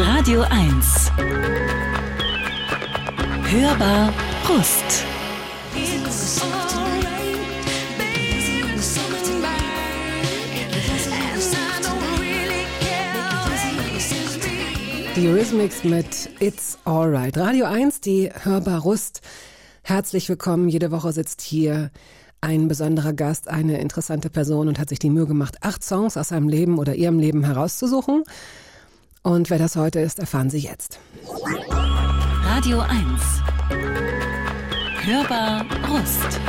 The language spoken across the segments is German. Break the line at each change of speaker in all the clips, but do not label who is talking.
Radio 1. Hörbar Brust.
Die Eurythmics mit It's Alright. Radio 1, die Hörbar Rust. Herzlich willkommen. Jede Woche sitzt hier ein besonderer Gast, eine interessante Person und hat sich die Mühe gemacht, acht Songs aus seinem Leben oder ihrem Leben herauszusuchen. Und wer das heute ist, erfahren Sie jetzt.
Radio 1. Hörbar Rust.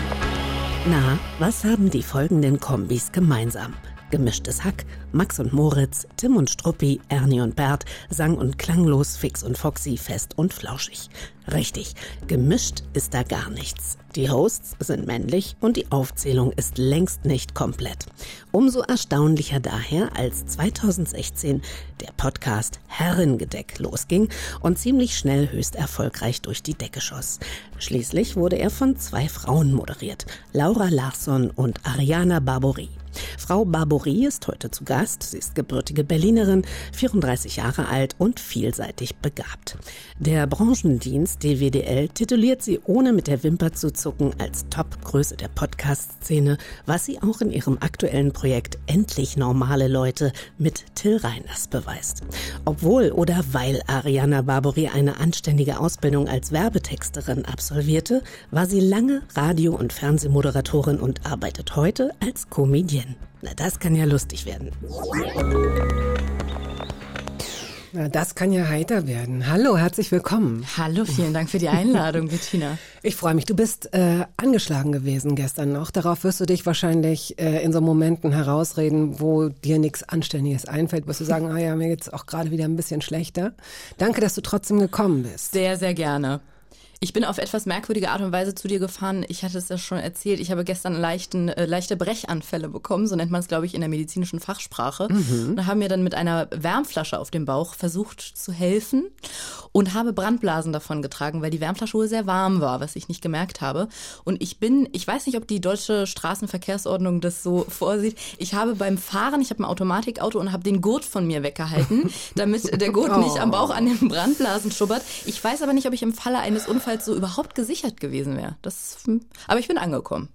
Na, was haben die folgenden Kombis gemeinsam? Gemischtes Hack, Max und Moritz, Tim und Struppi, Ernie und Bert, sang und klanglos, fix und foxy, fest und flauschig. Richtig, gemischt ist da gar nichts. Die Hosts sind männlich und die Aufzählung ist längst nicht komplett. Umso erstaunlicher daher, als 2016 der Podcast Herrengedeck losging und ziemlich schnell höchst erfolgreich durch die Decke schoss. Schließlich wurde er von zwei Frauen moderiert, Laura Larsson und Ariana Barbouri. Frau Barbouri ist heute zu Gast. Sie ist gebürtige Berlinerin, 34 Jahre alt und vielseitig begabt. Der Branchendienst DWDL tituliert sie ohne mit der Wimper zu zucken als Topgröße der Podcast-Szene, was sie auch in ihrem aktuellen Projekt Endlich normale Leute mit Till Reiners beweist. Obwohl oder weil Ariana Barbouri eine anständige Ausbildung als Werbetexterin absolvierte, war sie lange Radio- und Fernsehmoderatorin und arbeitet heute als Comedienne. Na, das kann ja lustig werden.
Na, das kann ja heiter werden. Hallo, herzlich willkommen.
Hallo, vielen Dank für die Einladung, Bettina.
Ich freue mich. Du bist äh, angeschlagen gewesen gestern noch. Darauf wirst du dich wahrscheinlich äh, in so Momenten herausreden, wo dir nichts Anständiges einfällt. Wirst du sagen, ah ja, mir geht's auch gerade wieder ein bisschen schlechter. Danke, dass du trotzdem gekommen bist.
Sehr, sehr gerne. Ich bin auf etwas merkwürdige Art und Weise zu dir gefahren. Ich hatte es ja schon erzählt. Ich habe gestern leichten, äh, leichte Brechanfälle bekommen, so nennt man es, glaube ich, in der medizinischen Fachsprache. Mhm. Und haben mir dann mit einer Wärmflasche auf dem Bauch versucht zu helfen und habe Brandblasen davon getragen, weil die Wärmflasche wohl sehr warm war, was ich nicht gemerkt habe. Und ich bin, ich weiß nicht, ob die deutsche Straßenverkehrsordnung das so vorsieht. Ich habe beim Fahren, ich habe ein Automatikauto und habe den Gurt von mir weggehalten, damit der Gurt oh. nicht am Bauch an den Brandblasen schubbert. Ich weiß aber nicht, ob ich im Falle eines Unfalls jedenfalls so überhaupt gesichert gewesen wäre. Das, aber ich bin angekommen.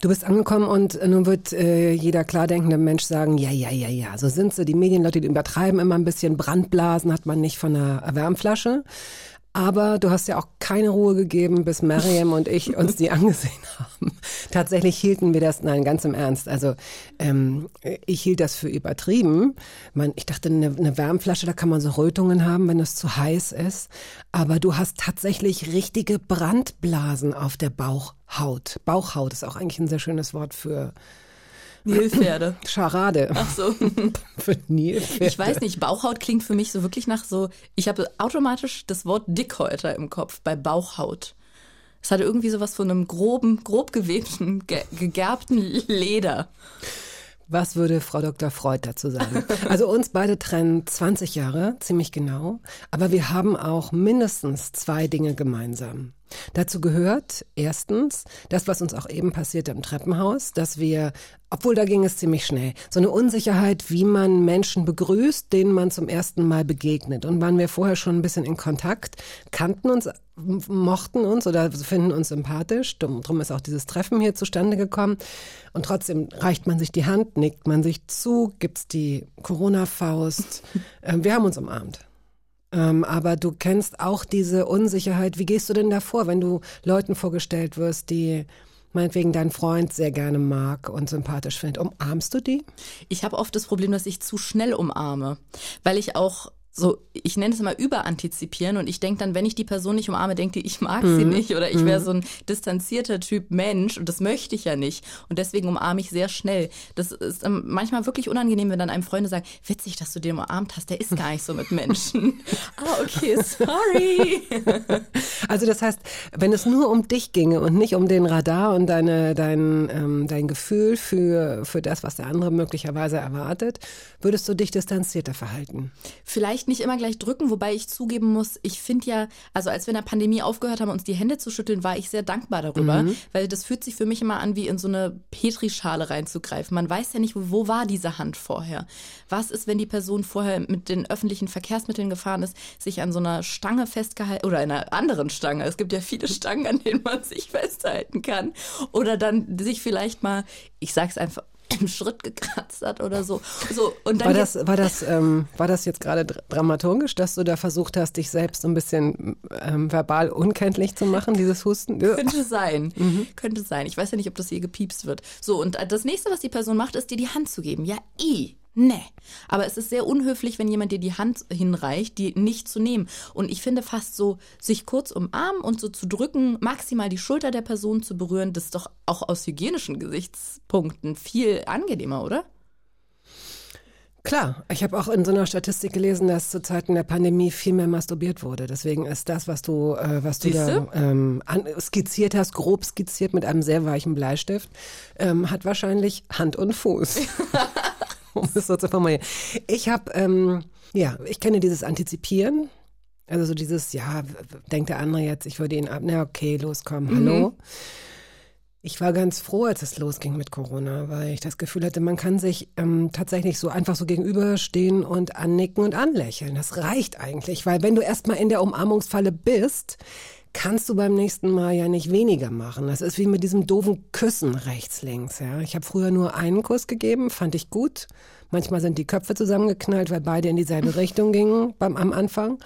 Du bist angekommen und nun wird äh, jeder klardenkende Mensch sagen, ja, ja, ja, ja, so sind sie. Die Medienleute, die übertreiben immer ein bisschen. Brandblasen hat man nicht von einer Wärmflasche. Aber du hast ja auch keine Ruhe gegeben, bis Mariam und ich uns die angesehen haben. Tatsächlich hielten wir das, nein, ganz im Ernst. Also ähm, ich hielt das für übertrieben. Man, ich dachte, eine, eine Wärmflasche, da kann man so Rötungen haben, wenn es zu heiß ist. Aber du hast tatsächlich richtige Brandblasen auf der Bauchhaut. Bauchhaut ist auch eigentlich ein sehr schönes Wort für
Nilpferde.
Scharade.
Ach so.
für Nilpferde.
Ich weiß nicht, Bauchhaut klingt für mich so wirklich nach so, ich habe automatisch das Wort Dickhäuter im Kopf bei Bauchhaut. Es hatte irgendwie sowas von einem groben, grob gewebten, ge gegerbten Leder.
Was würde Frau Dr. Freud dazu sagen? Also uns beide trennen 20 Jahre, ziemlich genau, aber wir haben auch mindestens zwei Dinge gemeinsam. Dazu gehört erstens das, was uns auch eben passierte im Treppenhaus, dass wir, obwohl da ging es ziemlich schnell, so eine Unsicherheit, wie man Menschen begrüßt, denen man zum ersten Mal begegnet. Und waren wir vorher schon ein bisschen in Kontakt, kannten uns, mochten uns oder finden uns sympathisch. Drum ist auch dieses Treffen hier zustande gekommen. Und trotzdem reicht man sich die Hand, nickt man sich zu, gibt's die Corona-Faust. Ähm, wir haben uns umarmt. Ähm, aber du kennst auch diese Unsicherheit. Wie gehst du denn davor, wenn du Leuten vorgestellt wirst, die meinetwegen dein Freund sehr gerne mag und sympathisch findet? Umarmst du die?
Ich habe oft das Problem, dass ich zu schnell umarme, weil ich auch so, ich nenne es immer überantizipieren und ich denke dann, wenn ich die Person nicht umarme, denkt die, ich mag mhm. sie nicht oder ich wäre mhm. so ein distanzierter Typ Mensch und das möchte ich ja nicht und deswegen umarme ich sehr schnell. Das ist ähm, manchmal wirklich unangenehm, wenn dann einem Freunde sagen, witzig, dass du den umarmt hast, der ist gar nicht so mit Menschen. ah, okay, sorry.
also das heißt, wenn es nur um dich ginge und nicht um den Radar und deine, dein, ähm, dein Gefühl für, für das, was der andere möglicherweise erwartet, würdest du dich distanzierter verhalten?
Vielleicht nicht immer gleich drücken, wobei ich zugeben muss, ich finde ja, also als wir in der Pandemie aufgehört haben, uns die Hände zu schütteln, war ich sehr dankbar darüber,
Mhm.
weil das fühlt sich für mich immer an, wie in so eine Petrischale reinzugreifen. Man weiß ja nicht, wo, wo war diese Hand vorher? Was ist, wenn die Person vorher mit den öffentlichen Verkehrsmitteln gefahren ist, sich an so einer Stange festgehalten oder einer anderen Stange? Es gibt ja viele Stangen, an denen man sich festhalten kann. Oder dann sich vielleicht mal, ich sag's einfach, im Schritt gekratzt hat oder so. so und dann
War das, war, das, ähm, war das jetzt gerade dr- dramaturgisch, dass du da versucht hast, dich selbst so ein bisschen ähm, verbal unkenntlich zu machen, dieses Husten?
Könnte sein.
Mhm.
Könnte sein. Ich weiß ja nicht, ob das hier gepiepst wird. So, und das nächste, was die Person macht, ist dir die Hand zu geben. Ja, i. Nee. Aber es ist sehr unhöflich, wenn jemand dir die Hand hinreicht, die nicht zu nehmen. Und ich finde fast so, sich kurz umarmen und so zu drücken, maximal die Schulter der Person zu berühren, das ist doch auch aus hygienischen Gesichtspunkten viel angenehmer, oder?
Klar, ich habe auch in so einer Statistik gelesen, dass zu Zeiten der Pandemie viel mehr masturbiert wurde. Deswegen ist das, was du, äh, was du da ähm, an, skizziert hast, grob skizziert mit einem sehr weichen Bleistift, ähm, hat wahrscheinlich Hand und Fuß. um es so zu formulieren. Ich habe, ähm, ja, ich kenne dieses Antizipieren. Also so dieses, ja, denkt der andere jetzt, ich würde ihn ab, na okay, los, komm, hallo. Ich war ganz froh, als es losging mit Corona, weil ich das Gefühl hatte, man kann sich ähm, tatsächlich so einfach so gegenüberstehen und annicken und anlächeln. Das reicht eigentlich, weil wenn du erstmal in der Umarmungsfalle bist, kannst du beim nächsten Mal ja nicht weniger machen. Das ist wie mit diesem doofen Küssen rechts, links. Ja. Ich habe früher nur einen Kuss gegeben, fand ich gut. Manchmal sind die Köpfe zusammengeknallt, weil beide in dieselbe Richtung gingen beim, am Anfang.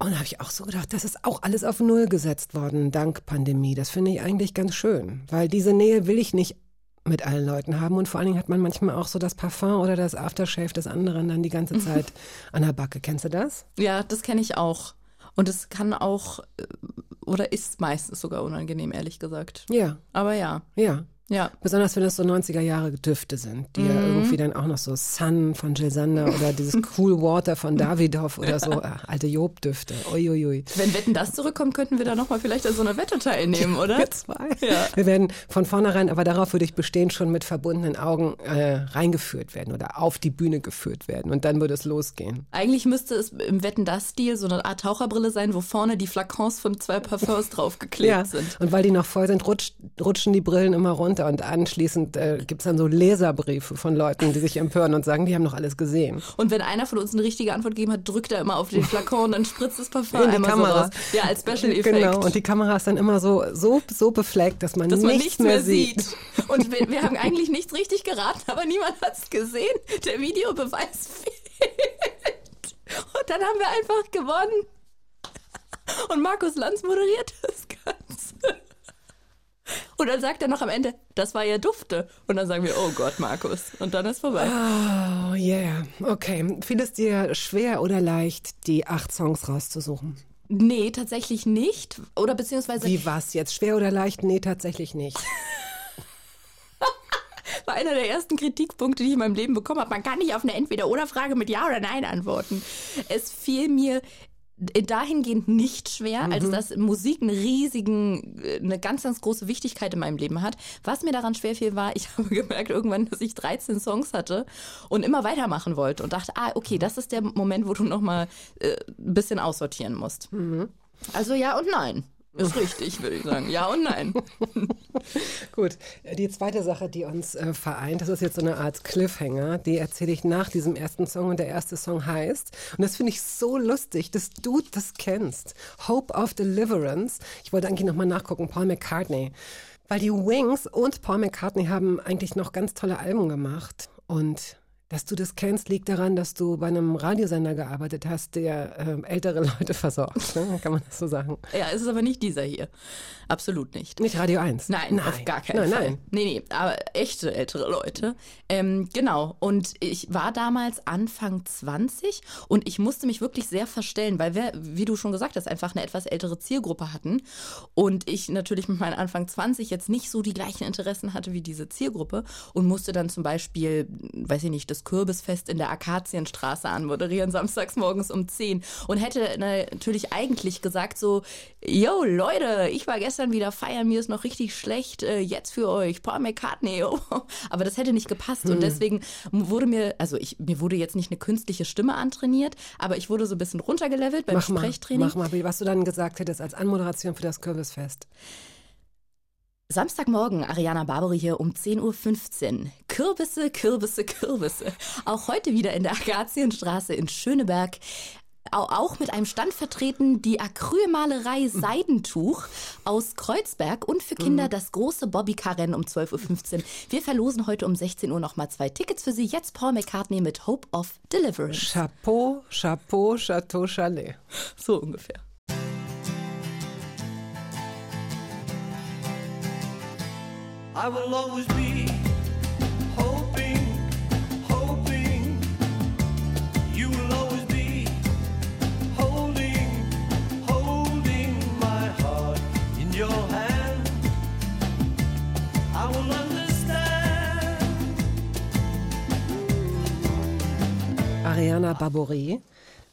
Und da habe ich auch so gedacht, das ist auch alles auf Null gesetzt worden, dank Pandemie. Das finde ich eigentlich ganz schön, weil diese Nähe will ich nicht mit allen Leuten haben. Und vor allen Dingen hat man manchmal auch so das Parfum oder das Aftershave des anderen dann die ganze Zeit an der Backe. Kennst du das?
Ja, das kenne ich auch. Und es kann auch, äh, oder ist meistens sogar unangenehm, ehrlich gesagt.
Ja,
Aber ja,
ja.
Ja.
Besonders wenn das so 90er Jahre Düfte sind, die ja irgendwie dann auch noch so Sun von Jill Sander oder dieses Cool Water von Davidoff oder so äh, alte Job-Düfte. Uiuiui.
Wenn Wetten das zurückkommt, könnten wir da nochmal vielleicht an so einer Wette teilnehmen, oder?
Wir zwei.
Ja.
Wir werden von vornherein, aber darauf würde ich bestehen, schon mit verbundenen Augen äh, reingeführt werden oder auf die Bühne geführt werden. Und dann würde es losgehen.
Eigentlich müsste es im Wetten das Stil so eine Art Taucherbrille sein, wo vorne die Flakons von zwei Parfums draufgeklebt sind.
Und weil die noch voll sind, rutscht, rutschen die Brillen immer runter. Und anschließend äh, gibt es dann so Leserbriefe von Leuten, die sich empören und sagen, die haben noch alles gesehen.
Und wenn einer von uns eine richtige Antwort gegeben hat, drückt er immer auf den Flakon und dann spritzt das Parfum
In die Kamera.
so raus. Ja, als Special Effekt.
Genau. Und die Kamera ist dann immer so, so, so befleckt, dass man,
dass man
nichts, mehr sieht.
Und wir, wir haben eigentlich nichts richtig geraten, aber niemand hat es gesehen. Der Videobeweis fehlt. Und dann haben wir einfach gewonnen. Und Markus Lanz moderiert das Ganze. Und dann sagt er noch am Ende, das war ja Dufte. Und dann sagen wir, oh Gott, Markus. Und dann ist vorbei.
Oh yeah. Okay. Fiel es dir schwer oder leicht, die acht Songs rauszusuchen?
Nee, tatsächlich nicht. Oder beziehungsweise
Wie war's jetzt? Schwer oder leicht? Nee, tatsächlich nicht.
war einer der ersten Kritikpunkte, die ich in meinem Leben bekommen habe. Man kann nicht auf eine Entweder-Oder-Frage mit Ja oder Nein antworten. Es fiel mir dahingehend nicht schwer, als dass Musik einen riesigen, eine ganz, ganz große Wichtigkeit in meinem Leben hat. Was mir daran schwer fiel, war, ich habe gemerkt irgendwann, dass ich 13 Songs hatte und immer weitermachen wollte und dachte, ah, okay, das ist der Moment, wo du nochmal äh, ein bisschen aussortieren musst. Also ja und nein. Ist richtig, würde ich sagen. Ja und nein.
Gut, die zweite Sache, die uns äh, vereint, das ist jetzt so eine Art Cliffhanger, die erzähle ich nach diesem ersten Song und der erste Song heißt, und das finde ich so lustig, dass du das kennst, Hope of Deliverance. Ich wollte eigentlich nochmal nachgucken, Paul McCartney, weil die Wings und Paul McCartney haben eigentlich noch ganz tolle Alben gemacht und dass du das kennst, liegt daran, dass du bei einem Radiosender gearbeitet hast, der äh, ältere Leute versorgt. Ne? Kann man das so sagen?
Ja, es ist aber nicht dieser hier. Absolut nicht.
Nicht Radio 1.
Nein, auf gar keinen
nein,
Fall.
Nein,
Nee, nee, aber echte ältere Leute. Ähm, genau. Und ich war damals Anfang 20 und ich musste mich wirklich sehr verstellen, weil wir, wie du schon gesagt hast, einfach eine etwas ältere Zielgruppe hatten. Und ich natürlich mit meinen Anfang 20 jetzt nicht so die gleichen Interessen hatte wie diese Zielgruppe und musste dann zum Beispiel, weiß ich nicht, das das Kürbisfest in der Akazienstraße anmoderieren, samstags morgens um 10. Und hätte natürlich eigentlich gesagt so, yo Leute, ich war gestern wieder feiern, mir ist noch richtig schlecht, äh, jetzt für euch, Paul McCartney. Aber das hätte nicht gepasst. Und deswegen wurde mir, also ich, mir wurde jetzt nicht eine künstliche Stimme antrainiert, aber ich wurde so ein bisschen runtergelevelt beim
Mach
Sprechtraining.
mal, mach mal, was du dann gesagt hättest als Anmoderation für das Kürbisfest.
Samstagmorgen, Ariana Barbary hier um 10.15 Uhr. Kürbisse, Kürbisse, Kürbisse. Auch heute wieder in der Akazienstraße in Schöneberg. Au- Auch mit einem Stand vertreten die Acrylmalerei Seidentuch aus Kreuzberg und für Kinder das große Bobbycar-Rennen um 12.15 Uhr. Wir verlosen heute um 16 Uhr nochmal zwei Tickets für Sie. Jetzt Paul McCartney mit Hope of Deliverance.
Chapeau, Chapeau, Chateau Chalet.
So ungefähr.
I will always be hoping, hoping. You will always be holding, holding my heart in your hand. I will understand.
Ariana Barboret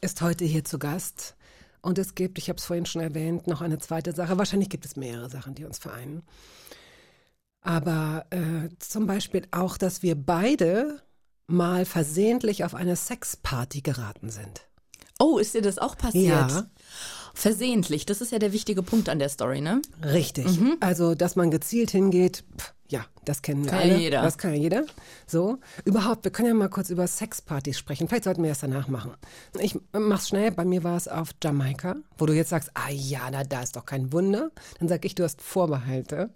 ist heute hier zu Gast. Und es gibt, ich habe es vorhin schon erwähnt, noch eine zweite Sache. Wahrscheinlich gibt es mehrere Sachen, die uns vereinen. Aber äh, zum Beispiel auch, dass wir beide mal versehentlich auf eine Sexparty geraten sind.
Oh, ist dir das auch passiert?
Ja.
Versehentlich, das ist ja der wichtige Punkt an der Story, ne?
Richtig. Also, dass man gezielt hingeht, pff, ja, das kennen wir
Kann ja
alle.
jeder.
Das kann ja jeder. So. Überhaupt, wir können ja mal kurz über Sexpartys sprechen. Vielleicht sollten wir das danach machen. Ich mach's schnell. Bei mir war es auf Jamaika, wo du jetzt sagst, ah ja, na, da ist doch kein Wunder. Dann sag ich, du hast Vorbehalte.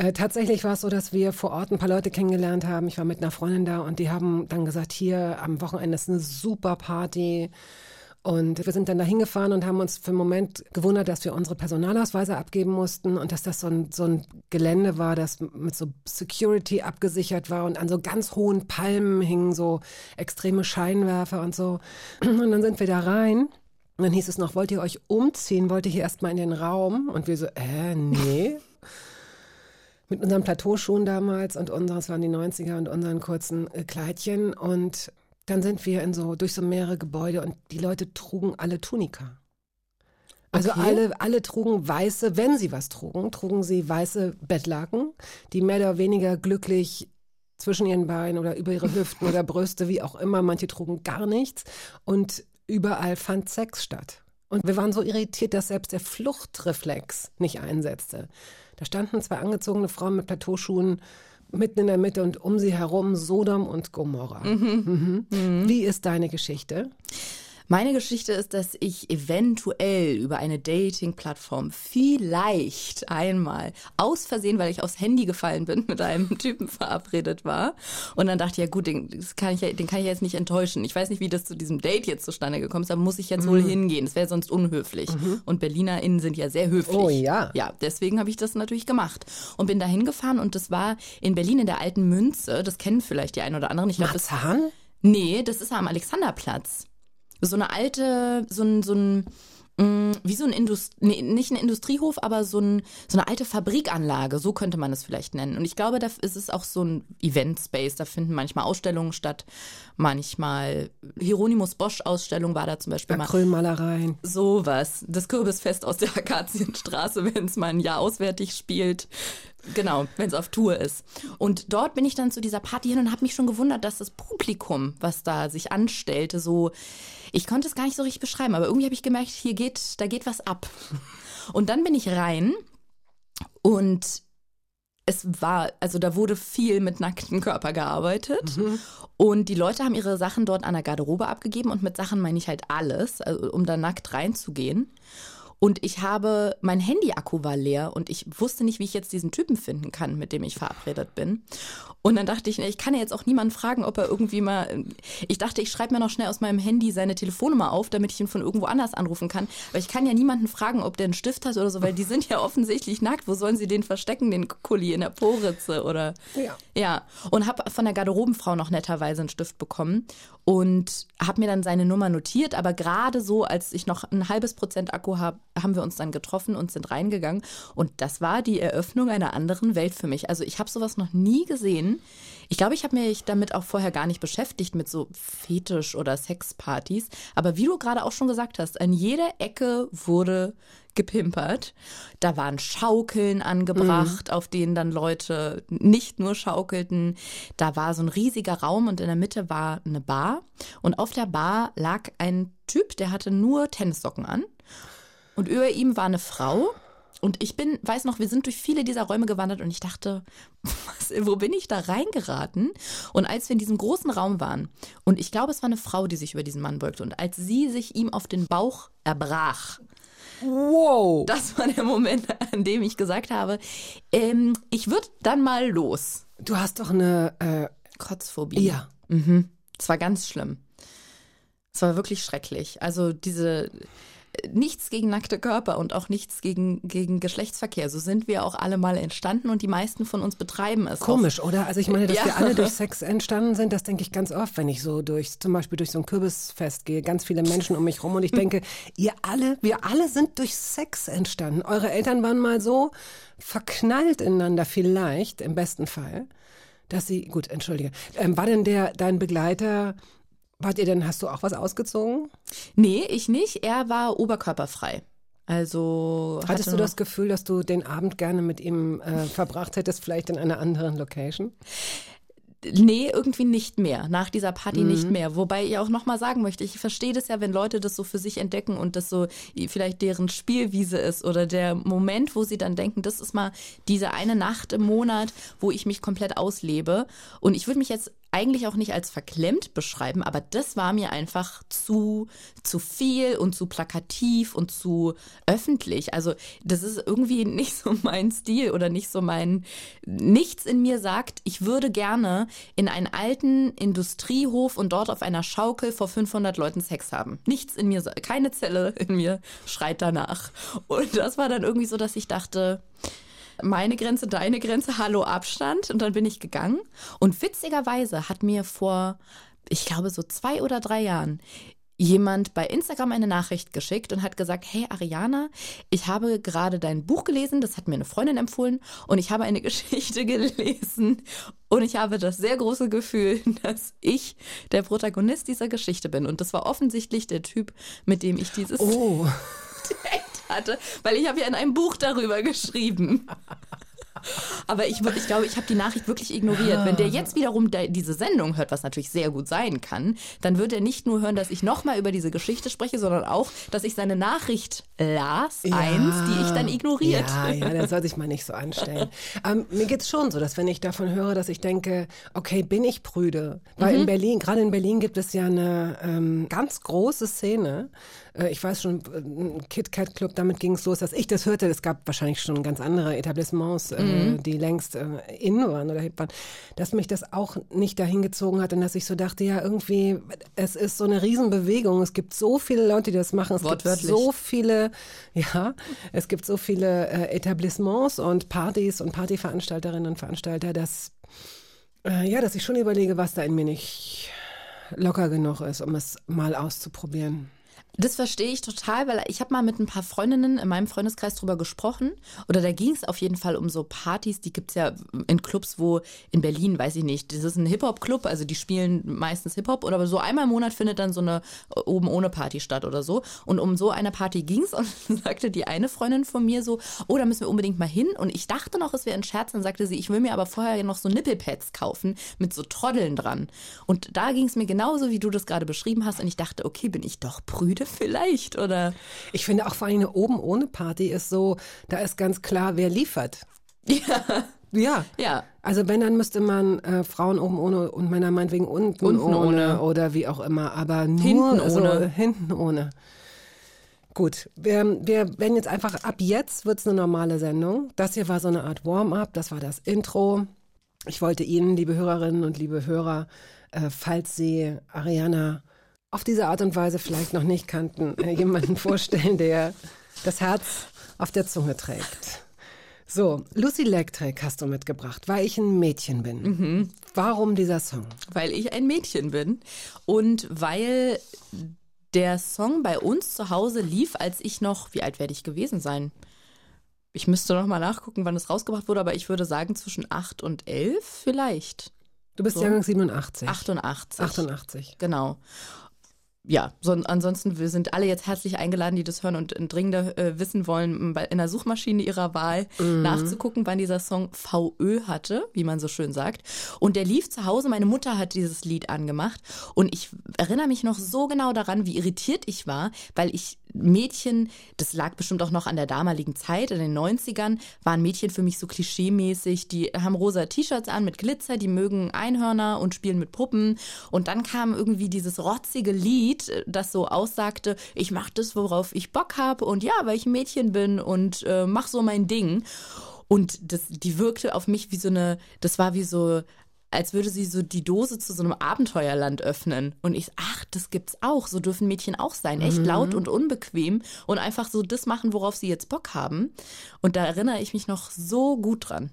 Äh, tatsächlich war es so, dass wir vor Ort ein paar Leute kennengelernt haben. Ich war mit einer Freundin da und die haben dann gesagt, hier am Wochenende ist eine super Party. Und wir sind dann da hingefahren und haben uns für einen Moment gewundert, dass wir unsere Personalausweise abgeben mussten und dass das so ein, so ein Gelände war, das mit so Security abgesichert war und an so ganz hohen Palmen hingen so extreme Scheinwerfer und so. Und dann sind wir da rein. Und dann hieß es noch, wollt ihr euch umziehen? Wollt ihr hier erstmal in den Raum? Und wir so, äh, nee. Mit unseren Plateauschuhen damals und unseres waren die 90er und unseren kurzen äh, Kleidchen. Und dann sind wir in so, durch so mehrere Gebäude und die Leute trugen alle Tunika. Also
Okay.
alle, alle trugen weiße, wenn sie was trugen, trugen sie weiße Bettlaken, die mehr oder weniger glücklich zwischen ihren Beinen oder über ihre Hüften oder Brüste, wie auch immer. Manche trugen gar nichts und überall fand Sex statt. Und wir waren so irritiert, dass selbst der Fluchtreflex nicht einsetzte. Da standen zwei angezogene Frauen mit Plateauschuhen mitten in der Mitte und um sie herum Sodom und Gomorra. Mhm. Wie ist deine Geschichte?
Meine Geschichte ist, dass ich eventuell über eine Dating-Plattform vielleicht einmal aus Versehen, weil ich aufs Handy gefallen bin, mit einem Typen verabredet war. Und dann dachte ich, ja gut, den, das kann ich ja, den kann ich jetzt nicht enttäuschen. Ich weiß nicht, wie das zu diesem Date jetzt zustande gekommen ist, aber muss ich jetzt wohl hingehen. Das wäre sonst unhöflich. Und BerlinerInnen sind ja sehr höflich.
Oh ja.
Ja, deswegen habe ich das natürlich gemacht. Und bin da hingefahren und das war in Berlin in der alten Münze. Das kennen vielleicht die einen oder anderen. Ich das
Marzahn?
Nee, das ist am Alexanderplatz. So eine alte, so ein, so ein, mh, wie so ein Indust nee, nicht ein Industriehof, aber so, ein, so eine alte Fabrikanlage, so könnte man es vielleicht nennen. Und ich glaube, da ist es auch so ein Event-Space, da finden manchmal Ausstellungen statt, manchmal Hieronymus Bosch-Ausstellung war da zum Beispiel mal.
Acrylmalereien.
Sowas. Das Kürbisfest aus der Akazienstraße, wenn es mal ein Jahr auswärtig spielt. Genau, wenn es auf Tour ist. Und dort bin ich dann zu dieser Party hin und habe mich schon gewundert, dass das Publikum, was da sich anstellte, so, ich konnte es gar nicht so richtig beschreiben, aber irgendwie habe ich gemerkt, hier geht, da geht was ab. Und dann bin ich rein und es war, also da wurde viel mit nacktem Körper gearbeitet. Und die Leute haben ihre Sachen dort an der Garderobe abgegeben und mit Sachen meine ich halt alles, also um da nackt reinzugehen. Und ich habe, mein Handy-Akku war leer und ich wusste nicht, wie ich jetzt diesen Typen finden kann, mit dem ich verabredet bin. Und dann dachte ich, ne, ich kann ja jetzt auch niemanden fragen, ob er irgendwie mal, ich dachte, ich schreibe mir noch schnell aus meinem Handy seine Telefonnummer auf, damit ich ihn von irgendwo anders anrufen kann. Aber ich kann ja niemanden fragen, ob der einen Stift hat oder so, weil die sind ja offensichtlich nackt. Wo sollen sie den verstecken, den Kuli in der Poritze oder?
Ja.
Ja, und habe von der Garderobenfrau noch netterweise einen Stift bekommen und habe mir dann seine Nummer notiert, aber gerade so, als ich noch ein halbes Prozent Akku habe, haben wir uns dann getroffen und sind reingegangen und das war die Eröffnung einer anderen Welt für mich. Also ich habe sowas noch nie gesehen. Ich glaube, ich habe mich damit auch vorher gar nicht beschäftigt mit so Fetisch- oder Sexpartys. Aber wie du gerade auch schon gesagt hast, an jeder Ecke wurde gepimpert. Da waren Schaukeln angebracht, auf denen dann Leute nicht nur schaukelten. Da war so ein riesiger Raum und in der Mitte war eine Bar. Und auf der Bar lag ein Typ, der hatte nur Tennissocken an. Und über ihm war eine Frau. Und ich bin, weiß noch, wir sind durch viele dieser Räume gewandert und ich dachte, was, wo bin ich da reingeraten? Und als wir in diesem großen Raum waren, und ich glaube, es war eine Frau, die sich über diesen Mann beugte, und als sie sich ihm auf den Bauch erbrach,
Wow.
das war der Moment, an dem ich gesagt habe, ähm, ich würde dann mal los.
Du hast doch eine, äh,
Kotzphobie.
ja.
Es war ganz schlimm. Es war wirklich schrecklich. Also diese nichts gegen nackte Körper und auch nichts gegen, gegen Geschlechtsverkehr. So sind wir auch alle mal entstanden und die meisten von uns betreiben es.
Komisch, oder? Also ich meine, dass
Ja.
wir alle durch Sex entstanden sind, das denke ich ganz oft, wenn ich so durch, zum Beispiel durch so ein Kürbisfest gehe, ganz viele Menschen um mich rum und ich denke, ihr alle, wir alle sind durch Sex entstanden. Eure Eltern waren mal so verknallt ineinander, vielleicht, im besten Fall, dass sie, gut, entschuldige, ähm, war denn der, dein Begleiter, wart ihr denn, hast du auch was ausgezogen?
Nee, ich nicht. Er war oberkörperfrei. Also
Hattest
hatte
du das Gefühl, dass du den Abend gerne mit ihm äh, verbracht hättest, vielleicht in einer anderen Location?
Nee, irgendwie nicht mehr. Nach dieser Party nicht mehr. Wobei ich auch nochmal sagen möchte, ich verstehe das ja, wenn Leute das so für sich entdecken und das so vielleicht deren Spielwiese ist oder der Moment, wo sie dann denken, das ist mal diese eine Nacht im Monat, wo ich mich komplett auslebe. Und ich würde mich jetzt eigentlich auch nicht als verklemmt beschreiben, aber das war mir einfach zu, zu viel und zu plakativ und zu öffentlich. Also das ist irgendwie nicht so mein Stil oder nicht so mein, nichts in mir sagt, ich würde gerne in einen alten Industriehof und dort auf einer Schaukel vor 500 Leuten Sex haben. Nichts in mir, keine Zelle in mir schreit danach. Und das war dann irgendwie so, dass ich dachte, meine Grenze, deine Grenze, hallo Abstand. Und dann bin ich gegangen. Und witzigerweise hat mir vor, ich glaube, so zwei oder drei Jahren jemand bei Instagram eine Nachricht geschickt und hat gesagt, hey Ariana, ich habe gerade dein Buch gelesen, das hat mir eine Freundin empfohlen und ich habe eine Geschichte gelesen und ich habe das sehr große Gefühl, dass ich der Protagonist dieser Geschichte bin. Und das war offensichtlich der Typ, mit dem ich dieses
Oh.
Hatte, weil ich habe ja in einem Buch darüber geschrieben. Aber ich, ich glaube, ich habe die Nachricht wirklich ignoriert. Wenn der jetzt wiederum de- diese Sendung hört, was natürlich sehr gut sein kann, dann wird er nicht nur hören, dass ich nochmal über diese Geschichte spreche, sondern auch, dass ich seine Nachricht las, eins, die ich dann ignoriert.
Ja, ja, der soll sich mal nicht so anstellen. ähm, mir geht's schon so, dass wenn ich davon höre, dass ich denke, okay, bin ich prüde? Weil
Mhm.
in Berlin, gerade in Berlin gibt es ja eine ähm, ganz große Szene. Äh, ich weiß schon, ein Kit Kat Club, damit ging es los, dass ich das hörte. Es gab wahrscheinlich schon ganz andere Etablissements, äh,
Mhm.
die längst äh, in waren oder hip waren, dass mich das auch nicht dahin gezogen hat und dass ich so dachte, ja, irgendwie, es ist so eine Riesenbewegung. Es gibt so viele Leute, die das machen. Es gibt so viele, ja, es gibt so viele äh, Etablissements und Partys und Partyveranstalterinnen und Veranstalter, dass, äh, ja, dass ich schon überlege, was da in mir nicht locker genug ist, um es mal auszuprobieren.
Das verstehe ich total, weil ich habe mal mit ein paar Freundinnen in meinem Freundeskreis drüber gesprochen. Oder da ging es auf jeden Fall um so Partys, die gibt's ja in Clubs, wo in Berlin, weiß ich nicht, das ist ein Hip-Hop-Club, also die spielen meistens Hip-Hop, oder so einmal im Monat findet dann so eine oben ohne Party statt oder so. Und um so eine Party ging's und dann sagte die eine Freundin von mir so, oh, da müssen wir unbedingt mal hin. Und ich dachte noch, es wäre ein Scherz, dann sagte sie, ich will mir aber vorher noch so Nippelpads kaufen mit so Troddeln dran. Und da ging's mir genauso, wie du das gerade beschrieben hast. Und ich dachte, okay, bin ich doch prüde vielleicht, oder?
Ich finde auch vor allem eine oben ohne Party ist so, da ist ganz klar, wer liefert.
Ja.
Ja.
Ja.
Also wenn, dann müsste man äh, Frauen oben ohne und Männer meinetwegen unten,
Unten
ohne,
ohne.
oder wie auch immer, aber nur
Hinten
so,
ohne.
hinten ohne. Gut, wir, wir werden jetzt einfach, ab jetzt wird's eine normale Sendung. Das hier war so eine Art Warm-up, das war das Intro. Ich wollte Ihnen, liebe Hörerinnen und liebe Hörer, äh, falls Sie Ariana auf diese Art und Weise vielleicht noch nicht kannten, äh, jemanden vorstellen, der das Herz auf der Zunge trägt. So, Lucy Electric hast du mitgebracht, weil ich ein Mädchen bin. Warum dieser Song?
Weil ich ein Mädchen bin und weil der Song bei uns zu Hause lief, als ich noch, wie alt werde ich gewesen sein? Ich müsste noch mal nachgucken, wann es rausgebracht wurde, aber ich würde sagen zwischen acht und elf vielleicht.
Du bist
So.
Jahrgang 87.
88.
88.
Genau. Ja, so, ansonsten wir sind alle jetzt herzlich eingeladen, die das hören und dringender äh, wissen wollen, in der Suchmaschine ihrer Wahl nachzugucken, wann dieser Song VÖ hatte, wie man so schön sagt. Und der lief zu Hause, meine Mutter hat dieses Lied angemacht und ich erinnere mich noch so genau daran, wie irritiert ich war, weil ich Mädchen, das lag bestimmt auch noch an der damaligen Zeit, in den 90ern, waren Mädchen für mich so klischeemäßig, die haben rosa T-Shirts an mit Glitzer, die mögen Einhörner und spielen mit Puppen. Und dann kam irgendwie dieses rotzige Lied, das so aussagte, ich mach das, worauf ich Bock habe und ja, weil ich ein Mädchen bin und äh, mach so mein Ding. Und das, die wirkte auf mich wie so eine, das war wie so, als würde sie so die Dose zu so einem Abenteuerland öffnen. Und ich, ach, das gibt's auch. So dürfen Mädchen auch sein. Echt laut und unbequem und einfach so das machen, worauf sie jetzt Bock haben. Und da erinnere ich mich noch so gut dran.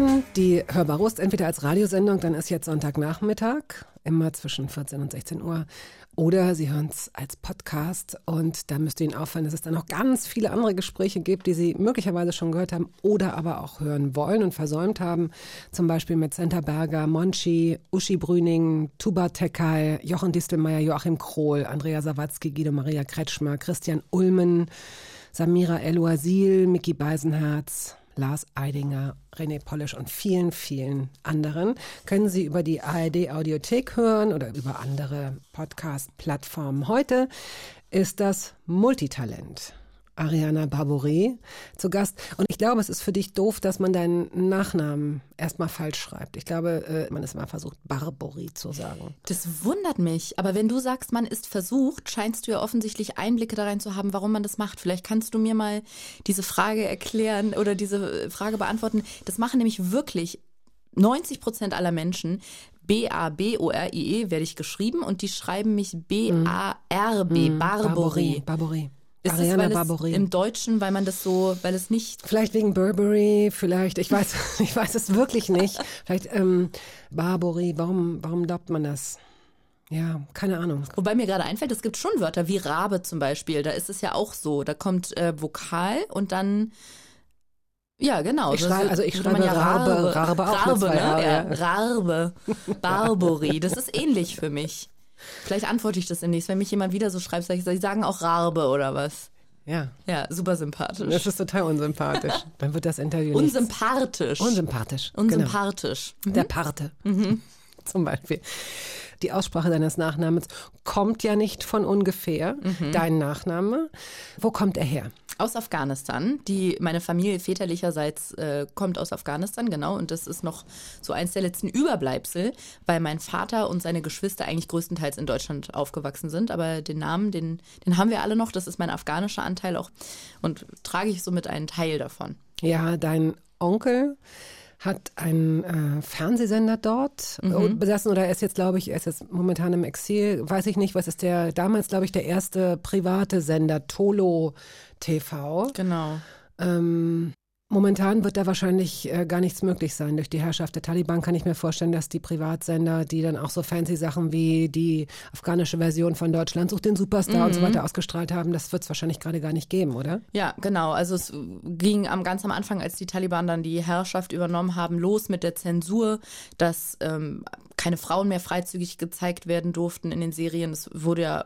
Hören die Hörbar Rust entweder als Radiosendung, dann ist jetzt Sonntagnachmittag, immer zwischen 14 und 16 Uhr. Oder Sie hören es als Podcast und da müsste Ihnen auffallen, dass es dann noch ganz viele andere Gespräche gibt, die Sie möglicherweise schon gehört haben oder aber auch hören wollen und versäumt haben. Zum Beispiel mit Senta Berger, Monchi, Uschi Brüning, Tuba Tekay, Jochen Distelmeier, Joachim Krohl, Andrea Sawatzki, Guido Maria Kretschmer, Christian Ulmen, Samira El-Oasil, Mickey Beisenherz, Lars Eidinger, René Polisch und vielen, vielen anderen können Sie über die ARD Audiothek hören oder über andere Podcast-Plattformen. Heute ist das Multitalent. Ariana Barbouré zu Gast. Und ich glaube, es ist für dich doof, dass man deinen Nachnamen erstmal falsch schreibt. Ich glaube, äh, man ist immer versucht, Barbouré zu sagen.
Das wundert mich. Aber wenn du sagst, man ist versucht, scheinst du ja offensichtlich Einblicke da rein zu haben, warum man das macht. Vielleicht kannst du mir mal diese Frage erklären oder diese Frage beantworten. Das machen nämlich wirklich 90 Prozent aller Menschen. B-A-B-O-R-I-E werde ich geschrieben und die schreiben mich B-A-R-B, Barbory.
Barbouré.
Ist
Ariana
es
Barbouré.
im Deutschen, weil man das so, weil es nicht
Vielleicht wegen Burberry, vielleicht, ich weiß, ich weiß es wirklich nicht. Vielleicht ähm, Barbory, warum, warum glaubt man das? Ja, keine Ahnung.
Wobei mir gerade einfällt, es gibt schon Wörter wie Rabe zum Beispiel. Da ist es ja auch so. Da kommt äh, Vokal und dann. Ja, genau.
Ich
Das
schrei- also ich
würde man
schreibe Rabe- Rabe auch mit
Rabe,
zwei
ne?
R,
Ja,
ja.
Rabe. Barbory. Das ist ähnlich für mich. Vielleicht antworte ich das demnächst. Wenn mich jemand wieder so schreibt, sage ich, sie sagen auch Rabe oder was.
Ja,
Ja, super sympathisch.
das ist total unsympathisch. Dann wird das Interview nichts.
Unsympathisch.
Unsympathisch. Genau.
Unsympathisch.
Der Pate. Zum Beispiel. Die Aussprache deines Nachnamens kommt ja nicht von ungefähr. Dein Nachname. Wo kommt er her?
Aus Afghanistan. Die, meine Familie väterlicherseits äh, kommt aus Afghanistan, genau. Und das ist noch so eins der letzten Überbleibsel, weil mein Vater und seine Geschwister eigentlich größtenteils in Deutschland aufgewachsen sind. Aber den Namen, den, den haben wir alle noch. Das ist mein afghanischer Anteil auch. Und trage ich somit einen Teil davon.
Ja, dein Onkel hat einen äh, Fernsehsender dort äh, besessen oder er ist jetzt, glaube ich, er ist jetzt momentan im Exil, weiß ich nicht, was ist der, damals, glaube ich, der erste private Sender, Tolo TV.
Genau.
Ähm, momentan wird da wahrscheinlich äh, gar nichts möglich sein. Durch die Herrschaft der Taliban kann ich mir vorstellen, dass die Privatsender, die dann auch so fancy Sachen wie die afghanische Version von Deutschland sucht den Superstar und so weiter ausgestrahlt haben, das wird es wahrscheinlich gerade gar nicht geben, oder?
Ja, genau. Also es ging am ganz am Anfang, als die Taliban dann die Herrschaft übernommen haben, los mit der Zensur, dass ähm, keine Frauen mehr freizügig gezeigt werden durften in den Serien. Es wurde ja,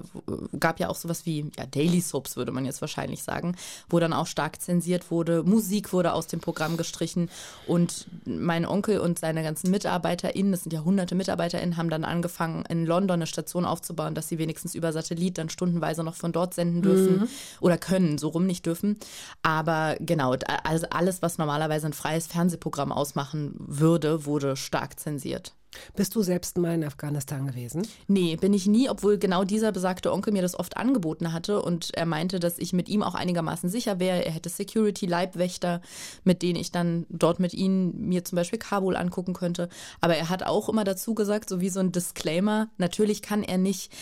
gab ja auch sowas wie ja, Daily Soaps, würde man jetzt wahrscheinlich sagen, wo dann auch stark zensiert wurde. Musik wurde aus dem Programm gestrichen und mein Onkel und seine ganzen MitarbeiterInnen, das sind ja hunderte MitarbeiterInnen, haben dann angefangen, in London eine Station aufzubauen, dass sie wenigstens über Satellit dann stundenweise noch von dort senden dürfen oder können, so rum nicht dürfen. Aber genau, also alles, was normalerweise ein freies Fernsehprogramm ausmachen würde, wurde stark zensiert.
Bist du selbst mal in Afghanistan gewesen?
Nee, bin ich nie, obwohl genau dieser besagte Onkel mir das oft angeboten hatte und er meinte, dass ich mit ihm auch einigermaßen sicher wäre. Er hätte Security-Leibwächter, mit denen ich dann dort mit ihnen mir zum Beispiel Kabul angucken könnte. Aber er hat auch immer dazu gesagt, so wie so ein Disclaimer, natürlich kann er nicht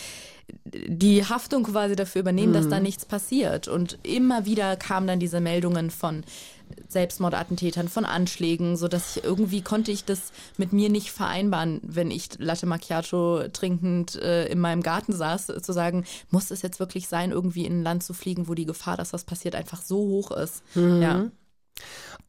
die Haftung quasi dafür übernehmen, dass da nichts passiert. Und immer wieder kamen dann diese Meldungen von Selbstmordattentätern, von Anschlägen, so dass ich irgendwie konnte ich das mit mir nicht vereinbaren, wenn ich Latte Macchiato trinkend äh, in meinem Garten saß, zu sagen, muss es jetzt wirklich sein, irgendwie in ein Land zu fliegen, wo die Gefahr, dass was passiert, einfach so hoch ist. Ja.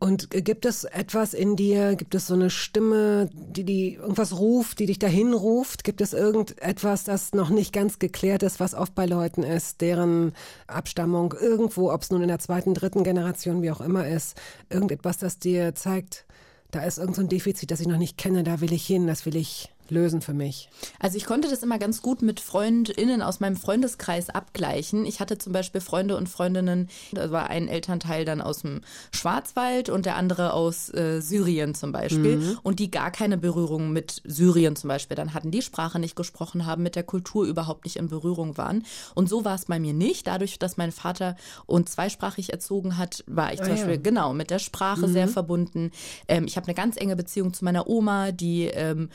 Und gibt es etwas in dir, gibt es so eine Stimme, die, die irgendwas ruft, die dich dahin ruft? Gibt es irgendetwas, das noch nicht ganz geklärt ist, was oft bei Leuten ist, deren Abstammung irgendwo, ob es nun in der zweiten, dritten Generation, wie auch immer ist, irgendetwas, das dir zeigt, da ist irgend so ein Defizit, das ich noch nicht kenne, da will ich hin, das will ich lösen für mich.
Also ich konnte das immer ganz gut mit FreundInnen aus meinem Freundeskreis abgleichen. Ich hatte zum Beispiel Freunde und Freundinnen, da war ein Elternteil dann aus dem Schwarzwald und der andere aus äh, Syrien zum Beispiel und die gar keine Berührung mit Syrien zum Beispiel dann hatten, die Sprache nicht gesprochen haben, mit der Kultur überhaupt nicht in Berührung waren. Und so war es bei mir nicht. Dadurch, dass mein Vater uns zweisprachig erzogen hat, war ich zum
Ah, ja.
Beispiel genau mit der Sprache sehr verbunden. Ähm, ich habe eine ganz enge Beziehung zu meiner Oma, die ähm,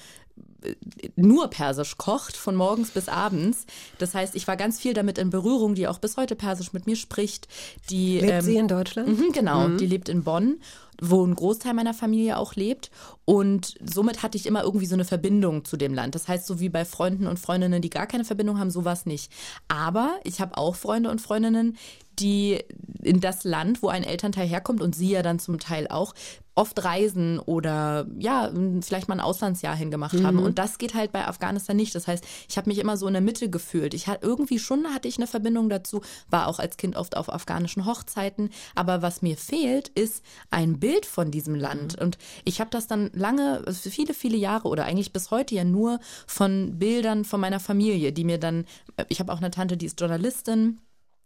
nur Persisch kocht, von morgens bis abends. Das heißt, ich war ganz viel damit in Berührung, die auch bis heute Persisch mit mir spricht. Die,
Lebt
ähm,
sie in Deutschland?
Mhm, genau, die lebt in Bonn, wo ein Großteil meiner Familie auch lebt. Und somit hatte ich immer irgendwie so eine Verbindung zu dem Land. Das heißt, so wie bei Freunden und Freundinnen, die gar keine Verbindung haben, sowas nicht. Aber ich habe auch Freunde und Freundinnen, die in das Land, wo ein Elternteil herkommt und sie ja dann zum Teil auch, oft reisen oder ja, vielleicht mal ein Auslandsjahr hingemacht haben. Und das geht halt bei Afghanistan nicht. Das heißt, ich habe mich immer so in der Mitte gefühlt. Ich hatte irgendwie schon hatte ich eine Verbindung dazu, war auch als Kind oft auf afghanischen Hochzeiten. Aber was mir fehlt, ist ein Bild von diesem Land. Und ich habe das dann lange, also viele, viele Jahre oder eigentlich bis heute ja nur von Bildern von meiner Familie, die mir dann, ich habe auch eine Tante, die ist Journalistin.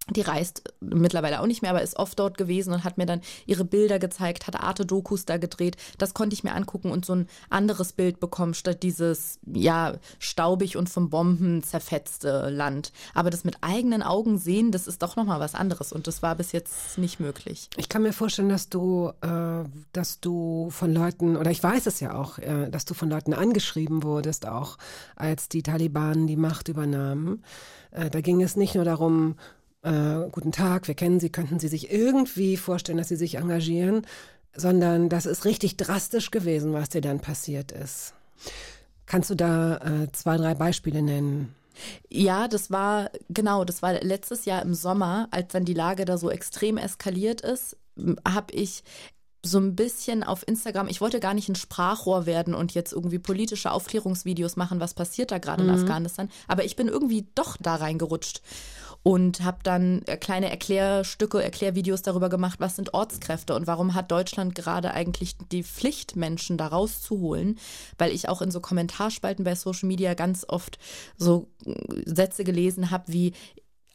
Die reist mittlerweile auch nicht mehr, aber ist oft dort gewesen und hat mir dann ihre Bilder gezeigt, hat Arte-Dokus da gedreht. Das konnte ich mir angucken und so ein anderes Bild bekommen, statt dieses, ja, staubig und von Bomben zerfetzte Land. Aber das mit eigenen Augen sehen, das ist doch nochmal was anderes und das war bis jetzt nicht möglich.
Ich kann mir vorstellen, dass du, äh, dass du von Leuten, oder ich weiß es ja auch, äh, dass du von Leuten angeschrieben wurdest, auch als die Taliban die Macht übernahmen. Äh, da ging es nicht nur darum, äh, guten Tag, wir kennen Sie, könnten Sie sich irgendwie vorstellen, dass Sie sich engagieren, sondern das ist richtig drastisch gewesen, was dir dann passiert ist. Kannst du da äh, zwei, drei Beispiele nennen?
Ja, das war, genau, das war letztes Jahr im Sommer, als dann die Lage da so extrem eskaliert ist, habe ich so ein bisschen auf Instagram, ich wollte gar nicht ein Sprachrohr werden und jetzt irgendwie politische Aufklärungsvideos machen, was passiert da gerade in Afghanistan, aber ich bin irgendwie doch da reingerutscht und habe dann äh, kleine Erklärstücke, Erklärvideos darüber gemacht, was sind Ortskräfte und warum hat Deutschland gerade eigentlich die Pflicht, Menschen da rauszuholen, weil ich auch in so Kommentarspalten bei Social Media ganz oft so äh, Sätze gelesen habe wie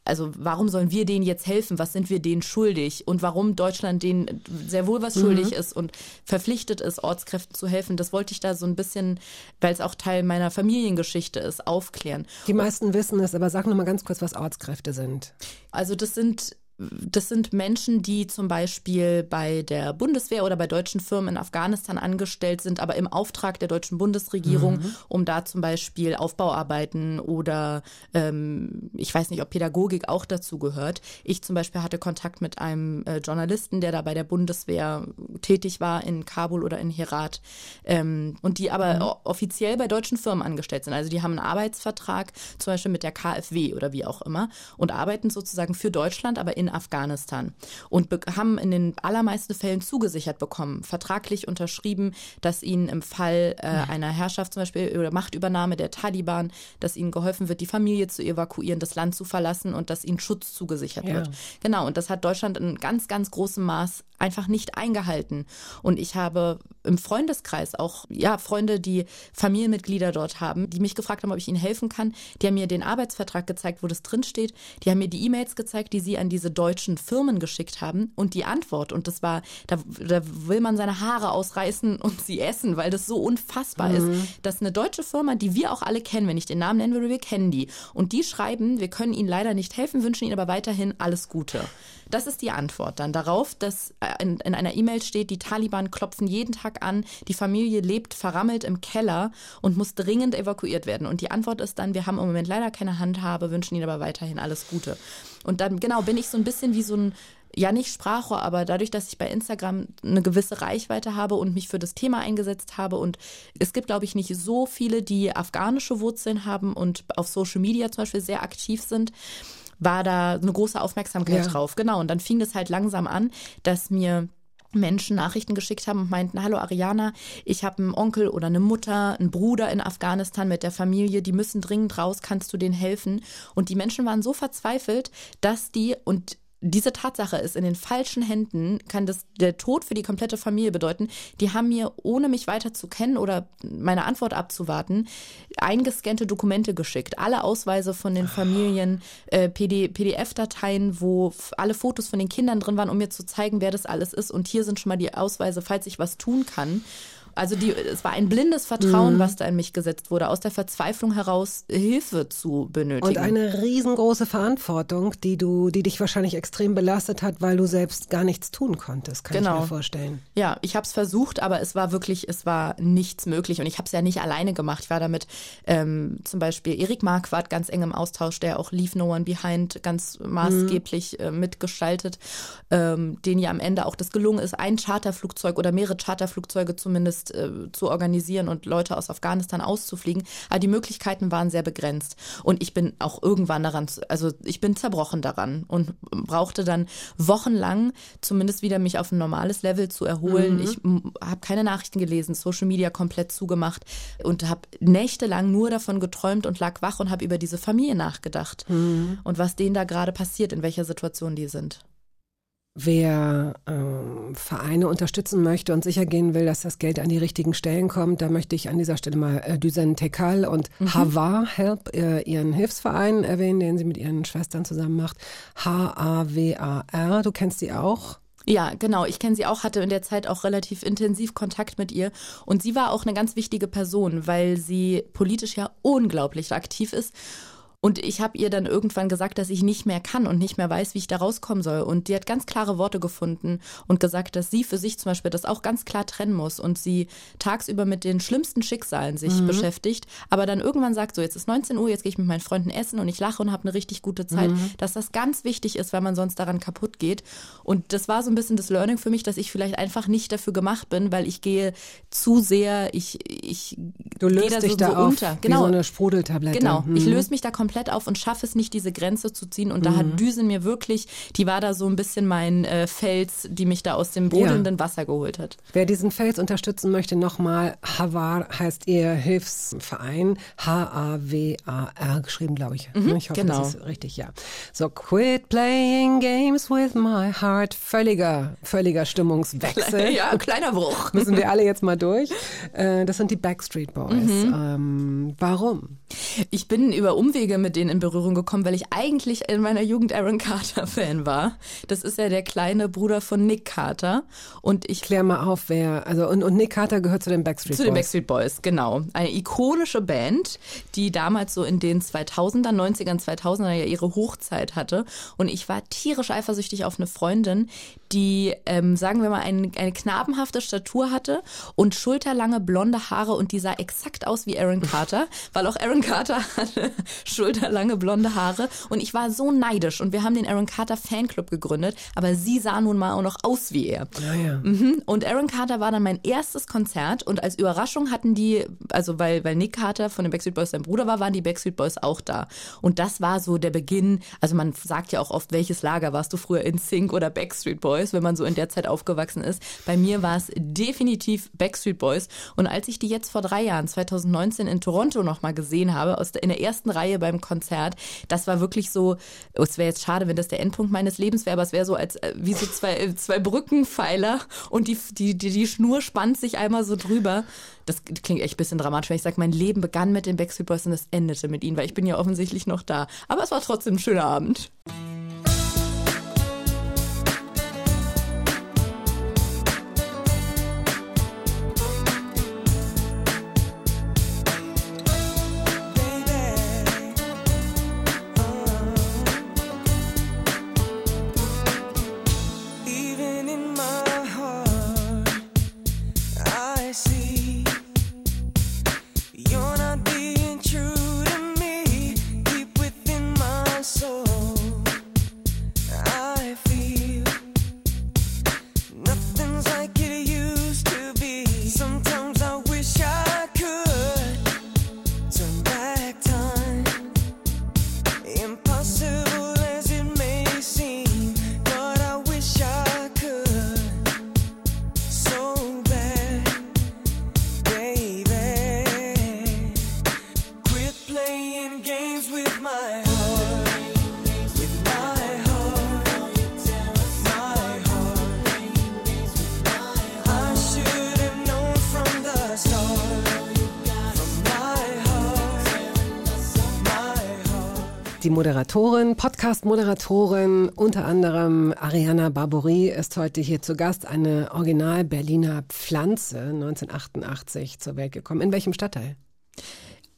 also warum sollen wir denen jetzt helfen? Was sind wir denen schuldig? Und warum Deutschland denen sehr wohl was schuldig ist und verpflichtet ist, Ortskräften zu helfen? Das wollte ich da so ein bisschen, weil es auch Teil meiner Familiengeschichte ist, aufklären.
Die meisten wissen es, aber sag noch mal ganz kurz, was Ortskräfte sind.
Also das sind das sind Menschen, die zum Beispiel bei der Bundeswehr oder bei deutschen Firmen in Afghanistan angestellt sind, aber im Auftrag der deutschen Bundesregierung, um da zum Beispiel Aufbauarbeiten oder ähm, ich weiß nicht, ob Pädagogik auch dazu gehört. Ich zum Beispiel hatte Kontakt mit einem äh, Journalisten, der da bei der Bundeswehr tätig war in Kabul oder in Herat ähm, und die aber o- offiziell bei deutschen Firmen angestellt sind. Also die haben einen Arbeitsvertrag zum Beispiel mit der KfW oder wie auch immer und arbeiten sozusagen für Deutschland, aber in in Afghanistan und be- haben in den allermeisten Fällen zugesichert bekommen, vertraglich unterschrieben, dass ihnen im Fall äh, einer Herrschaft zum Beispiel oder Machtübernahme der Taliban, dass ihnen geholfen wird, die Familie zu evakuieren, das Land zu verlassen und dass ihnen Schutz zugesichert
Ja.
wird. Genau, und das hat Deutschland in ganz, ganz großem Maß einfach nicht eingehalten. Und ich habe im Freundeskreis auch, ja, Freunde, die Familienmitglieder dort haben, die mich gefragt haben, ob ich ihnen helfen kann. Die haben mir den Arbeitsvertrag gezeigt, wo das drinsteht. Die haben mir die E-Mails gezeigt, die sie an diese deutschen Firmen geschickt haben. Und die Antwort, und das war, da, da will man seine Haare ausreißen und sie essen, weil das so unfassbar ist, dass eine deutsche Firma, die wir auch alle kennen, wenn ich den Namen nennen würde, wir kennen die. Und die schreiben, wir können ihnen leider nicht helfen, wünschen ihnen aber weiterhin alles Gute. Das ist die Antwort dann darauf, dass äh, in, in einer E-Mail steht, die Taliban klopfen jeden Tag an, die Familie lebt verrammelt im Keller und muss dringend evakuiert werden. Und die Antwort ist dann, wir haben im Moment leider keine Handhabe, wünschen ihnen aber weiterhin alles Gute. Und dann, genau, bin ich so ein bisschen wie so ein ja nicht Sprachrohr, aber dadurch, dass ich bei Instagram eine gewisse Reichweite habe und mich für das Thema eingesetzt habe und es gibt, glaube ich, nicht so viele, die afghanische Wurzeln haben und auf Social Media zum Beispiel sehr aktiv sind, war da eine große Aufmerksamkeit
Ja.
drauf. Genau, und dann fing das halt langsam an, dass mir Menschen Nachrichten geschickt haben und meinten, hallo Ariana, ich habe einen Onkel oder eine Mutter, einen Bruder in Afghanistan mit der Familie, die müssen dringend raus, kannst du denen helfen? Und die Menschen waren so verzweifelt, dass die, und diese Tatsache ist in den falschen Händen, kann das der Tod für die komplette Familie bedeuten. Die haben mir, ohne mich weiter zu kennen oder meine Antwort abzuwarten, eingescannte Dokumente geschickt. Alle Ausweise von den Familien, äh, PD, PDF-Dateien, wo alle Fotos von den Kindern drin waren, um mir zu zeigen, wer das alles ist. Und hier sind schon mal die Ausweise, falls ich was tun kann. Also die, es war ein blindes Vertrauen, was da in mich gesetzt wurde, aus der Verzweiflung heraus Hilfe zu benötigen.
Und eine riesengroße Verantwortung, die du, die dich wahrscheinlich extrem belastet hat, weil du selbst gar nichts tun konntest, kann ich
Genau.
mir vorstellen.
Ja, ich habe es versucht, aber es war wirklich, es war nichts möglich und ich habe es ja nicht alleine gemacht. Ich war damit ähm, zum Beispiel Erik Marquardt ganz eng im Austausch, der auch Leave No One Behind ganz maßgeblich äh, mitgestaltet, ähm, den ja am Ende auch das gelungen ist, ein Charterflugzeug oder mehrere Charterflugzeuge zumindest äh, zu organisieren und Leute aus Afghanistan auszufliegen. Aber die Möglichkeiten waren sehr begrenzt und ich bin auch irgendwann daran, also ich bin zerbrochen daran und brauchte dann wochenlang zumindest wieder mich auf ein normales Level zu erholen. Ich habe keine Nachrichten gelesen, Social Media komplett zugemacht und habe nächtelang nur davon geträumt und lag wach und habe über diese Familie nachgedacht und was denen da gerade passiert, in welcher Situation die sind.
Wer ähm, Vereine unterstützen möchte und sicher gehen will, dass das Geld an die richtigen Stellen kommt, da möchte ich an dieser Stelle mal äh, Düsen Tekal und Havar Help, äh, ihren Hilfsverein erwähnen, den sie mit ihren Schwestern zusammen macht. H-A-W-A-R, du kennst sie auch?
Ja, genau. Ich kenne sie auch, hatte in der Zeit auch relativ intensiv Kontakt mit ihr. Und sie war auch eine ganz wichtige Person, weil sie politisch ja unglaublich aktiv ist. Und ich habe ihr dann irgendwann gesagt, dass ich nicht mehr kann und nicht mehr weiß, wie ich da rauskommen soll. Und die hat ganz klare Worte gefunden und gesagt, dass sie für sich zum Beispiel das auch ganz klar trennen muss und sie tagsüber mit den schlimmsten Schicksalen sich beschäftigt, aber dann irgendwann sagt, so jetzt ist 19 Uhr, jetzt gehe ich mit meinen Freunden essen und ich lache und habe eine richtig gute Zeit, dass das ganz wichtig ist, weil man sonst daran kaputt geht. Und das war so ein bisschen das Learning für mich, dass ich vielleicht einfach nicht dafür gemacht bin, weil ich gehe zu sehr, ich, ich
Du löst
da
dich
so,
da
so
auf
unter.
wie so eine Sprudeltablette.
Genau, ich
Mhm.
löse mich da komplett auf und schaffe es nicht, diese Grenze zu ziehen. Und da hat Düsen mir wirklich, die war da so ein bisschen mein äh, Fels, die mich da aus dem brodelnden Wasser geholt hat.
Wer diesen Fels unterstützen möchte, nochmal, Havar heißt ihr Hilfsverein, H-A-W-A-R geschrieben, glaube ich. ich hoffe,
genau.
das ist richtig, ja. So, quit playing games with my heart. Völliger, völliger Stimmungswechsel.
ja, kleiner Bruch.
Müssen wir alle jetzt mal durch. Äh, Das sind die Backstreet Boys. Ähm, warum?
Ich bin über Umwege mit denen in Berührung gekommen, weil ich eigentlich in meiner Jugend Aaron Carter Fan war. Das ist ja der kleine Bruder von Nick Carter. Und ich
Klär mal auf, wer, also, und, und Nick Carter gehört zu den Backstreet
Zu
Boys.
den Backstreet Boys, genau. Eine ikonische Band, die damals so in den 2000er, 90ern, 2000er ja ihre Hochzeit hatte. Und ich war tierisch eifersüchtig auf eine Freundin, die, ähm, sagen wir mal, ein, eine knabenhafte Statur hatte und schulterlange blonde Haare und die sah exakt aus wie Aaron Carter, weil auch Aaron Carter hatte schulterlange blonde Haare und ich war so neidisch und wir haben den Aaron Carter Fanclub gegründet, aber sie sah nun mal auch noch aus wie er.
Ja, ja.
Mhm. Und Aaron Carter war dann mein erstes Konzert und als Überraschung hatten die, also weil, weil Nick Carter von den Backstreet Boys sein Bruder war, waren die Backstreet Boys auch da. Und das war so der Beginn, also man sagt ja auch oft, welches Lager warst du früher in Sync oder Backstreet Boys, wenn man so in der Zeit aufgewachsen ist. Bei mir war es definitiv Backstreet Boys. Und als ich die jetzt vor drei Jahren, 2019 in Toronto nochmal gesehen habe, aus der, in der ersten Reihe beim Konzert, das war wirklich so, oh, es wäre jetzt schade, wenn das der Endpunkt meines Lebens wäre, aber es wäre so als äh, wie so zwei, äh, zwei Brückenpfeiler und die, die, die, die Schnur spannt sich einmal so drüber. Das klingt echt ein bisschen dramatisch, wenn ich sage, mein Leben begann mit den Backstreet Boys und es endete mit ihnen, weil ich bin ja offensichtlich noch da. Aber es war trotzdem ein schöner Abend.
Moderatorin, Podcast-Moderatorin, unter anderem Ariana Barbouri, ist heute hier zu Gast. Eine original Berliner Pflanze, 1988 zur Welt gekommen. In welchem Stadtteil?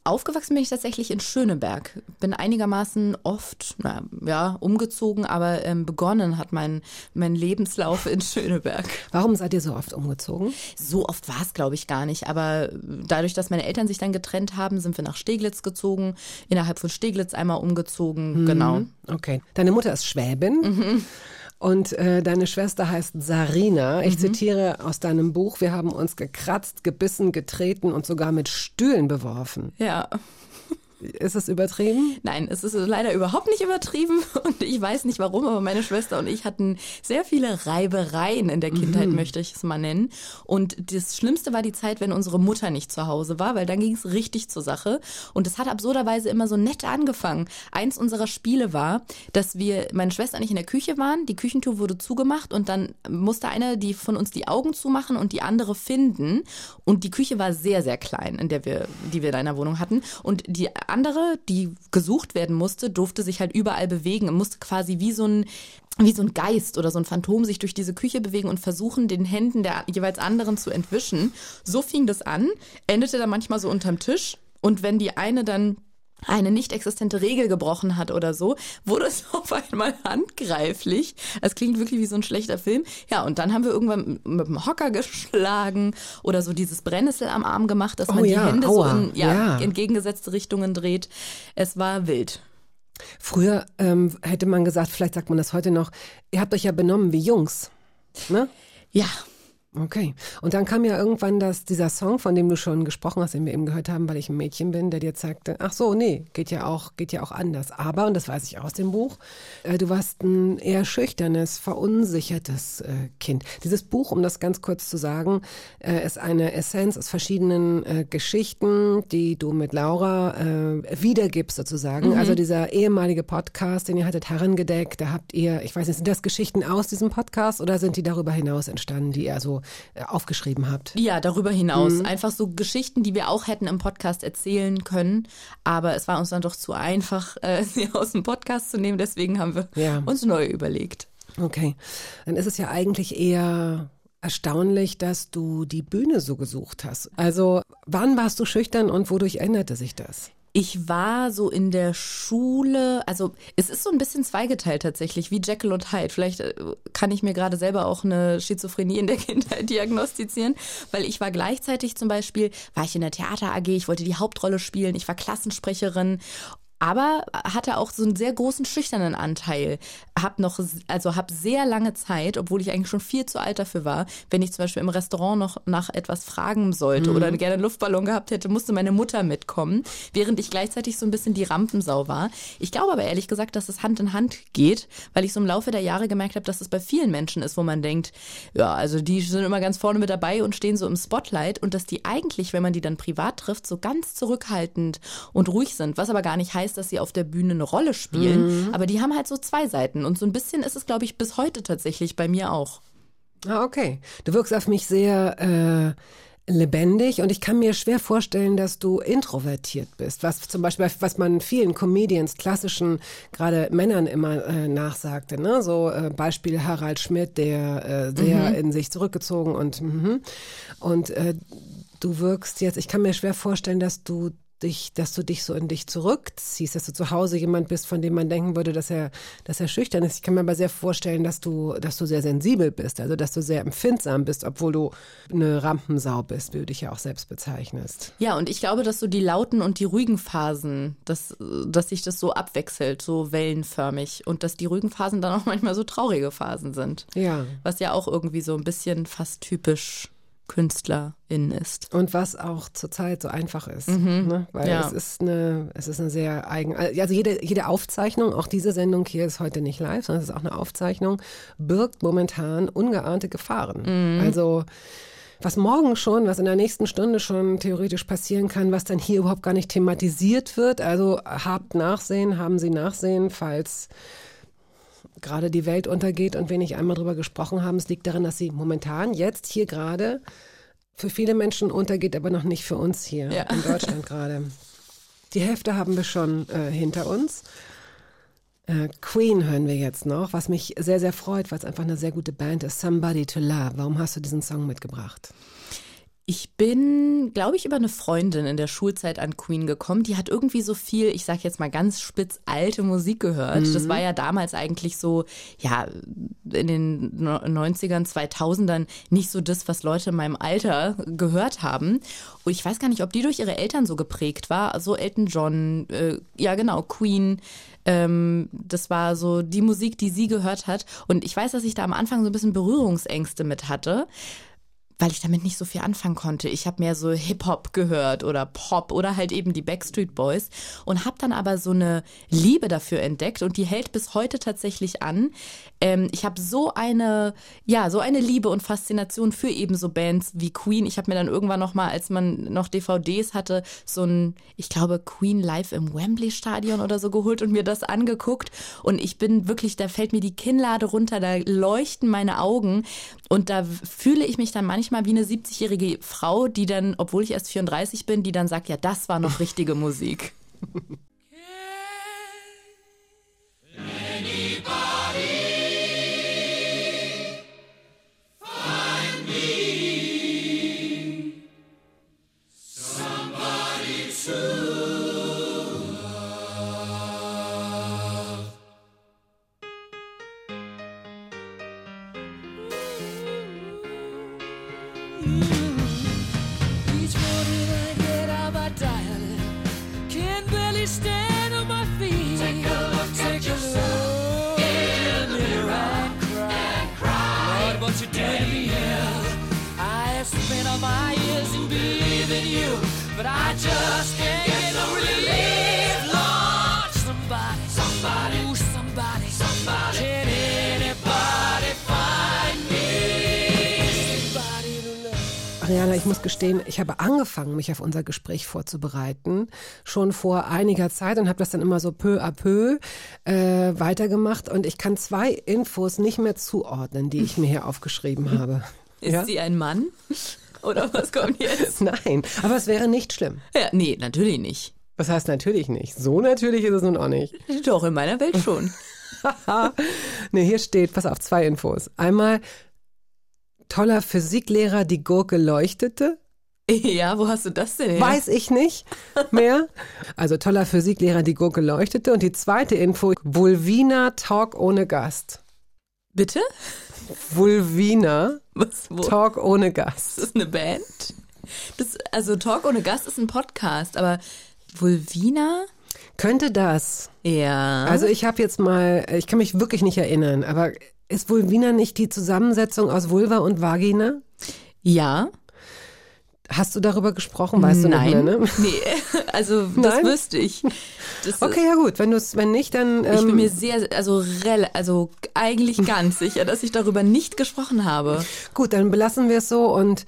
Aufgewachsen bin ich tatsächlich in Schöneberg. Bin einigermaßen oft, na, ja, umgezogen, aber ähm, begonnen hat mein, mein Lebenslauf in Schöneberg.
Warum seid ihr so oft umgezogen?
So oft war es, glaube ich, gar nicht. Aber dadurch, dass meine Eltern sich dann getrennt haben, sind wir nach Steglitz gezogen, innerhalb von Steglitz einmal umgezogen. Genau.
Okay. Deine Mutter ist Schwäbin. Und äh, deine Schwester heißt Sarina. Ich zitiere aus deinem Buch, wir haben uns gekratzt, gebissen, getreten und sogar mit Stühlen beworfen.
Ja.
Ist es übertrieben?
Nein, es ist leider überhaupt nicht übertrieben und ich weiß nicht warum, aber meine Schwester und ich hatten sehr viele Reibereien in der Kindheit, möchte ich es mal nennen. Und das Schlimmste war die Zeit, wenn unsere Mutter nicht zu Hause war, weil dann ging es richtig zur Sache. Und es hat absurderweise immer so nett angefangen. Eins unserer Spiele war, dass wir, meine Schwester und ich in der Küche waren, die Küchentür wurde zugemacht und dann musste eine die von uns die Augen zumachen und die andere finden. Und die Küche war sehr, sehr klein, in der wir, die wir da in der Wohnung hatten. Und die andere, die gesucht werden musste, durfte sich halt überall bewegen und musste quasi wie so ein wie so ein Geist oder so ein Phantom sich durch diese Küche bewegen und versuchen, den Händen der jeweils anderen zu entwischen. So fing das an, endete dann manchmal so unterm Tisch. Und wenn die eine dann eine nicht existente Regel gebrochen hat oder so, wurde es auf einmal handgreiflich. Es klingt wirklich wie so ein schlechter Film. Ja, und dann haben wir irgendwann mit dem Hocker geschlagen oder so dieses Brennnessel am Arm gemacht, dass
Oh
man
ja,
die Hände
aua,
so in ja,
ja.
entgegengesetzte Richtungen dreht. Es war wild.
Früher ähm, hätte man gesagt, vielleicht sagt man das heute noch, ihr habt euch ja benommen wie Jungs. Ne?
Ja,
Okay. Und dann kam ja irgendwann das, dieser Song, von dem du schon gesprochen hast, den wir eben gehört haben, weil ich ein Mädchen bin, der dir zeigte, ach so, nee, geht ja auch, geht ja auch anders. Aber, und das weiß ich aus dem Buch, äh, du warst ein eher schüchternes, verunsichertes äh, Kind. Dieses Buch, um das ganz kurz zu sagen, äh, ist eine Essenz aus verschiedenen äh, Geschichten, die du mit Laura äh, wiedergibst sozusagen. Also dieser ehemalige Podcast, den ihr hattet herangedeckt, da habt ihr, ich weiß nicht, sind das Geschichten aus diesem Podcast oder sind die darüber hinaus entstanden, die ihr so äh, aufgeschrieben habt?
Ja, darüber hinaus. Einfach so Geschichten, die wir auch hätten im Podcast erzählen können. Aber es war uns dann doch zu einfach, äh, sie aus dem Podcast zu nehmen. Deswegen haben wir
Ja.
uns neu überlegt.
Okay. Dann ist es ja eigentlich eher erstaunlich, dass du die Bühne so gesucht hast. Also, wann warst du schüchtern und wodurch änderte sich das?
Ich war so in der Schule, also es ist so ein bisschen zweigeteilt tatsächlich, wie Jekyll und Hyde. Vielleicht äh, kann ich mir gerade selber auch eine Schizophrenie in der Kindheit diagnostizieren, weil ich war gleichzeitig zum Beispiel, war ich in der Theater AG, ich wollte die Hauptrolle spielen, ich war Klassensprecherin aber hatte auch so einen sehr großen schüchternen Anteil. Hab noch, also hab sehr lange Zeit, obwohl ich eigentlich schon viel zu alt dafür war, wenn ich zum Beispiel im Restaurant noch nach etwas fragen sollte oder gerne einen Luftballon gehabt hätte, musste meine Mutter mitkommen, während ich gleichzeitig so ein bisschen die Rampensau war. Ich glaube aber ehrlich gesagt, dass es Hand in Hand geht, weil ich so im Laufe der Jahre gemerkt habe, dass es bei vielen Menschen ist, wo man denkt, ja, also die sind immer ganz vorne mit dabei und stehen so im Spotlight und dass die eigentlich, wenn man die dann privat trifft, so ganz zurückhaltend und ruhig sind, was aber gar nicht heißt, dass sie auf der Bühne eine Rolle spielen, aber die haben halt so zwei Seiten und so ein bisschen ist es, glaube ich, bis heute tatsächlich bei mir auch.
Ah, okay. Du wirkst auf mich sehr äh, lebendig und ich kann mir schwer vorstellen, dass du introvertiert bist. Was zum Beispiel, was man vielen Comedians, klassischen, gerade Männern immer äh, nachsagte. Ne? So äh, Beispiel Harald Schmidt, der äh, sehr in sich zurückgezogen und mhm. und äh, du wirkst jetzt. Ich kann mir schwer vorstellen, dass du dich, dass du dich so in dich zurückziehst, dass du zu Hause jemand bist, von dem man denken würde, dass er, dass er schüchtern ist. Ich kann mir aber sehr vorstellen, dass du, dass du sehr sensibel bist, also dass du sehr empfindsam bist, obwohl du eine Rampensau bist, wie du dich ja auch selbst bezeichnest.
Ja, und ich glaube, dass so die lauten und die ruhigen Phasen, dass, dass sich das so abwechselt, so wellenförmig und dass die ruhigen Phasen dann auch manchmal so traurige Phasen sind.
Ja.
Was ja auch irgendwie so ein bisschen fast typisch KünstlerInnen ist.
Und was auch zurzeit so einfach ist. Ne? Weil
Ja.
es ist eine, es ist eine sehr eigen, also jede, jede Aufzeichnung, auch diese Sendung hier ist heute nicht live, sondern es ist auch eine Aufzeichnung, birgt momentan ungeahnte Gefahren. Also was morgen schon, was in der nächsten Stunde schon theoretisch passieren kann, was dann hier überhaupt gar nicht thematisiert wird. Also habt Nachsehen, haben Sie Nachsehen, falls gerade die Welt untergeht und wir nicht einmal drüber gesprochen haben. Es liegt darin, dass sie momentan jetzt hier gerade für viele Menschen untergeht, aber noch nicht für uns hier
Ja.
in Deutschland gerade. Die Hälfte haben wir schon äh, hinter uns. Äh, Queen hören wir jetzt noch, was mich sehr, sehr freut, weil es einfach eine sehr gute Band ist. Somebody to Love. Warum hast du diesen Song mitgebracht?
Ich bin, glaube ich, über eine Freundin in der Schulzeit an Queen gekommen. Die hat irgendwie so viel, ich sag jetzt mal ganz spitz, alte Musik gehört. Das war ja damals eigentlich so, ja, in den No- 90ern, 2000ern nicht so das, was Leute in meinem Alter gehört haben. Und ich weiß gar nicht, ob die durch ihre Eltern so geprägt war. Also Elton John, äh, ja genau, Queen. Ähm, das war so die Musik, die sie gehört hat. Und ich weiß, dass ich da am Anfang so ein bisschen Berührungsängste mit hatte weil ich damit nicht so viel anfangen konnte. Ich habe mehr so Hip-Hop gehört oder Pop oder halt eben die Backstreet Boys und habe dann aber so eine Liebe dafür entdeckt und die hält bis heute tatsächlich an. Ähm, ich habe so eine, ja, so eine Liebe und Faszination für eben so Bands wie Queen. Ich habe mir dann irgendwann noch mal, als man noch DVDs hatte, so ein, ich glaube Queen live im Wembley Stadion oder so geholt und mir das angeguckt und ich bin wirklich, da fällt mir die Kinnlade runter, da leuchten meine Augen und da fühle ich mich dann manchmal wie eine 70-jährige Frau, die dann, obwohl ich erst 34 bin, die dann sagt, ja, das war noch richtige Musik.
but I just can't get no relief. Lord, somebody, somebody, ooh, somebody, somebody. Can anybody find me? Somebody to love.
Ariana, ich muss gestehen, ich habe angefangen, mich auf unser Gespräch vorzubereiten, schon vor einiger Zeit und habe das dann immer so peu à peu äh, weitergemacht und ich kann zwei Infos nicht mehr zuordnen, die ich mir hier aufgeschrieben habe.
Ist
Ja?
sie ein Mann? Oder was kommt jetzt?
Nein, aber es wäre nicht schlimm.
Ja, nee, natürlich nicht.
Das heißt natürlich nicht. So natürlich ist es nun auch nicht.
Doch, in meiner Welt schon.
nee, hier steht, pass auf, zwei Infos. Einmal, toller Physiklehrer, die Gurke leuchtete.
Ja, wo hast du das denn her?
Weiß ich nicht mehr. Also toller Physiklehrer, die Gurke leuchtete. Und die zweite Info, Vulvina Talk ohne Gast.
Bitte?
Vulvina
Was, wo?
Talk ohne Gast.
Ist das eine Band? Das, also Talk ohne Gast ist ein Podcast, aber Vulvina?
Könnte das?
Ja.
Also ich habe jetzt mal, ich kann mich wirklich nicht erinnern, aber ist Vulvina nicht die Zusammensetzung aus Vulva und Vagina?
ja.
Hast du darüber gesprochen? Weißt
Nein.
du nicht mehr, ne?
Nee, also das
Nein?
wüsste ich. Das,
Okay, ja gut. Wenn du es, wenn nicht, dann.
Ich bin
ähm,
mir sehr, also, rel also eigentlich ganz sicher, dass ich darüber nicht gesprochen habe.
Gut, dann belassen wir es so und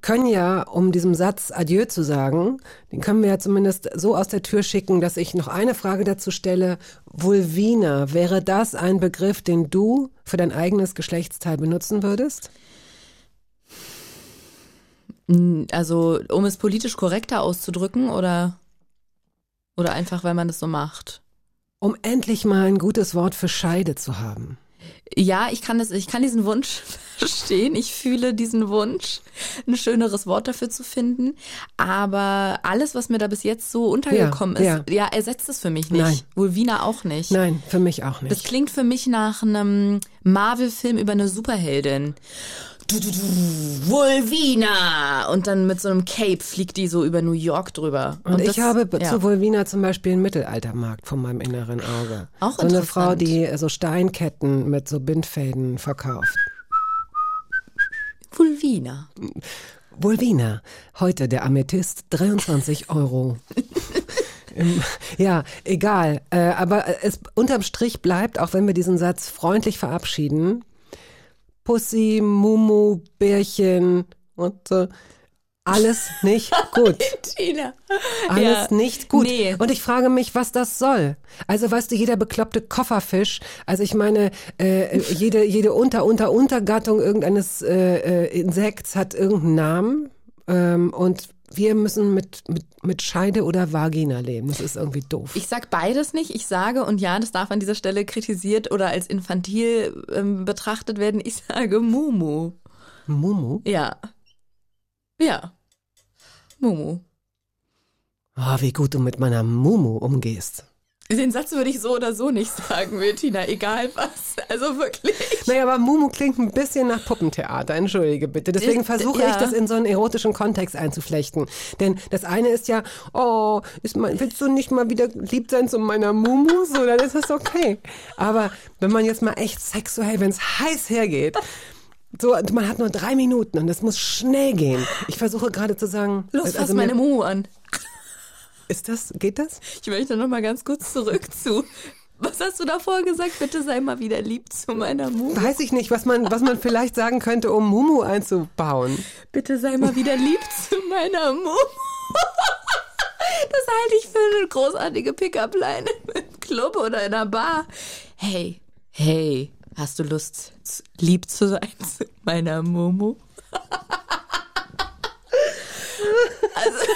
können ja, um diesem Satz Adieu zu sagen, den können wir ja zumindest so aus der Tür schicken, dass ich noch eine Frage dazu stelle. Vulvina, wäre das ein Begriff, den du für dein eigenes Geschlechtsteil benutzen würdest?
Also, um es politisch korrekter auszudrücken oder, oder einfach, weil man es so macht.
Um endlich mal ein gutes Wort für Scheide zu haben.
Ja, ich kann das, ich kann diesen Wunsch verstehen. Ich fühle diesen Wunsch, ein schöneres Wort dafür zu finden. Aber alles, was mir da bis jetzt so untergekommen
Ja,
ist, ja, ersetzt es für mich nicht.
Nein.
Vulvina auch nicht.
Nein, für mich auch
Das
nicht.
klingt für mich nach einem Marvel-Film über eine Superheldin. Du, du, du, Vulvina! Und dann mit so einem Cape fliegt die so über New York drüber.
Und, ich
das-
habe
ja.
zu Vulvina zum Beispiel einen Mittelaltermarkt von meinem inneren Auge.
Auch
so eine. Frau, die so Steinketten mit so Bindfäden verkauft.
Vulvina.
Vulvina, heute der Amethyst, 23 Euro. Ja, egal. Äh, aber es unterm Strich bleibt, auch wenn wir diesen Satz freundlich verabschieden, Pussy, Mumu, Bärchen und äh, alles nicht gut.
Tina.
Alles
Ja.
nicht gut.
Nee.
Und ich frage mich, was das soll. Also weißt du, jeder bekloppte Kofferfisch, also ich meine, äh, jede, jede Unter, Unter, Untergattung irgendeines äh, äh, Insekts hat irgendeinen Namen. Ähm, und wir müssen mit, mit, mit Scheide oder Vagina leben. Das ist irgendwie doof.
Ich sag beides nicht. Ich sage, und ja, das darf an dieser Stelle kritisiert oder als infantil ähm, betrachtet werden, ich sage Mumu.
Mumu?
Ja. Ja. Mumu.
Oh, wie gut du mit meiner Mumu umgehst.
Den Satz würde ich so oder so nicht sagen, Bettina, egal was. Also wirklich.
Naja, aber Mumu klingt ein bisschen nach Puppentheater, entschuldige bitte. Deswegen versuche
ja.
ich das in so einen erotischen Kontext einzuflechten. Denn das eine ist ja, oh, ist mein, willst du nicht mal wieder lieb sein zu meiner Mumu? So, dann ist das okay. Aber wenn man jetzt mal echt sexuell, wenn es heiß hergeht, so, man hat nur drei Minuten und es muss schnell gehen. Ich versuche gerade zu sagen,
Los,
also
fass meine Mumu an.
Ist das, geht das?
Ich möchte noch mal ganz kurz zurück zu. Was hast du davor gesagt? Bitte sei mal wieder lieb zu meiner Mumu.
Weiß ich nicht, was man, was man vielleicht sagen könnte, um Mumu einzubauen.
Bitte sei mal wieder lieb zu meiner Mumu. Das halte ich für eine großartige Pickup-Line im Club oder in einer Bar. Hey, hey, hast du Lust, lieb zu sein zu meiner Mumu? Also,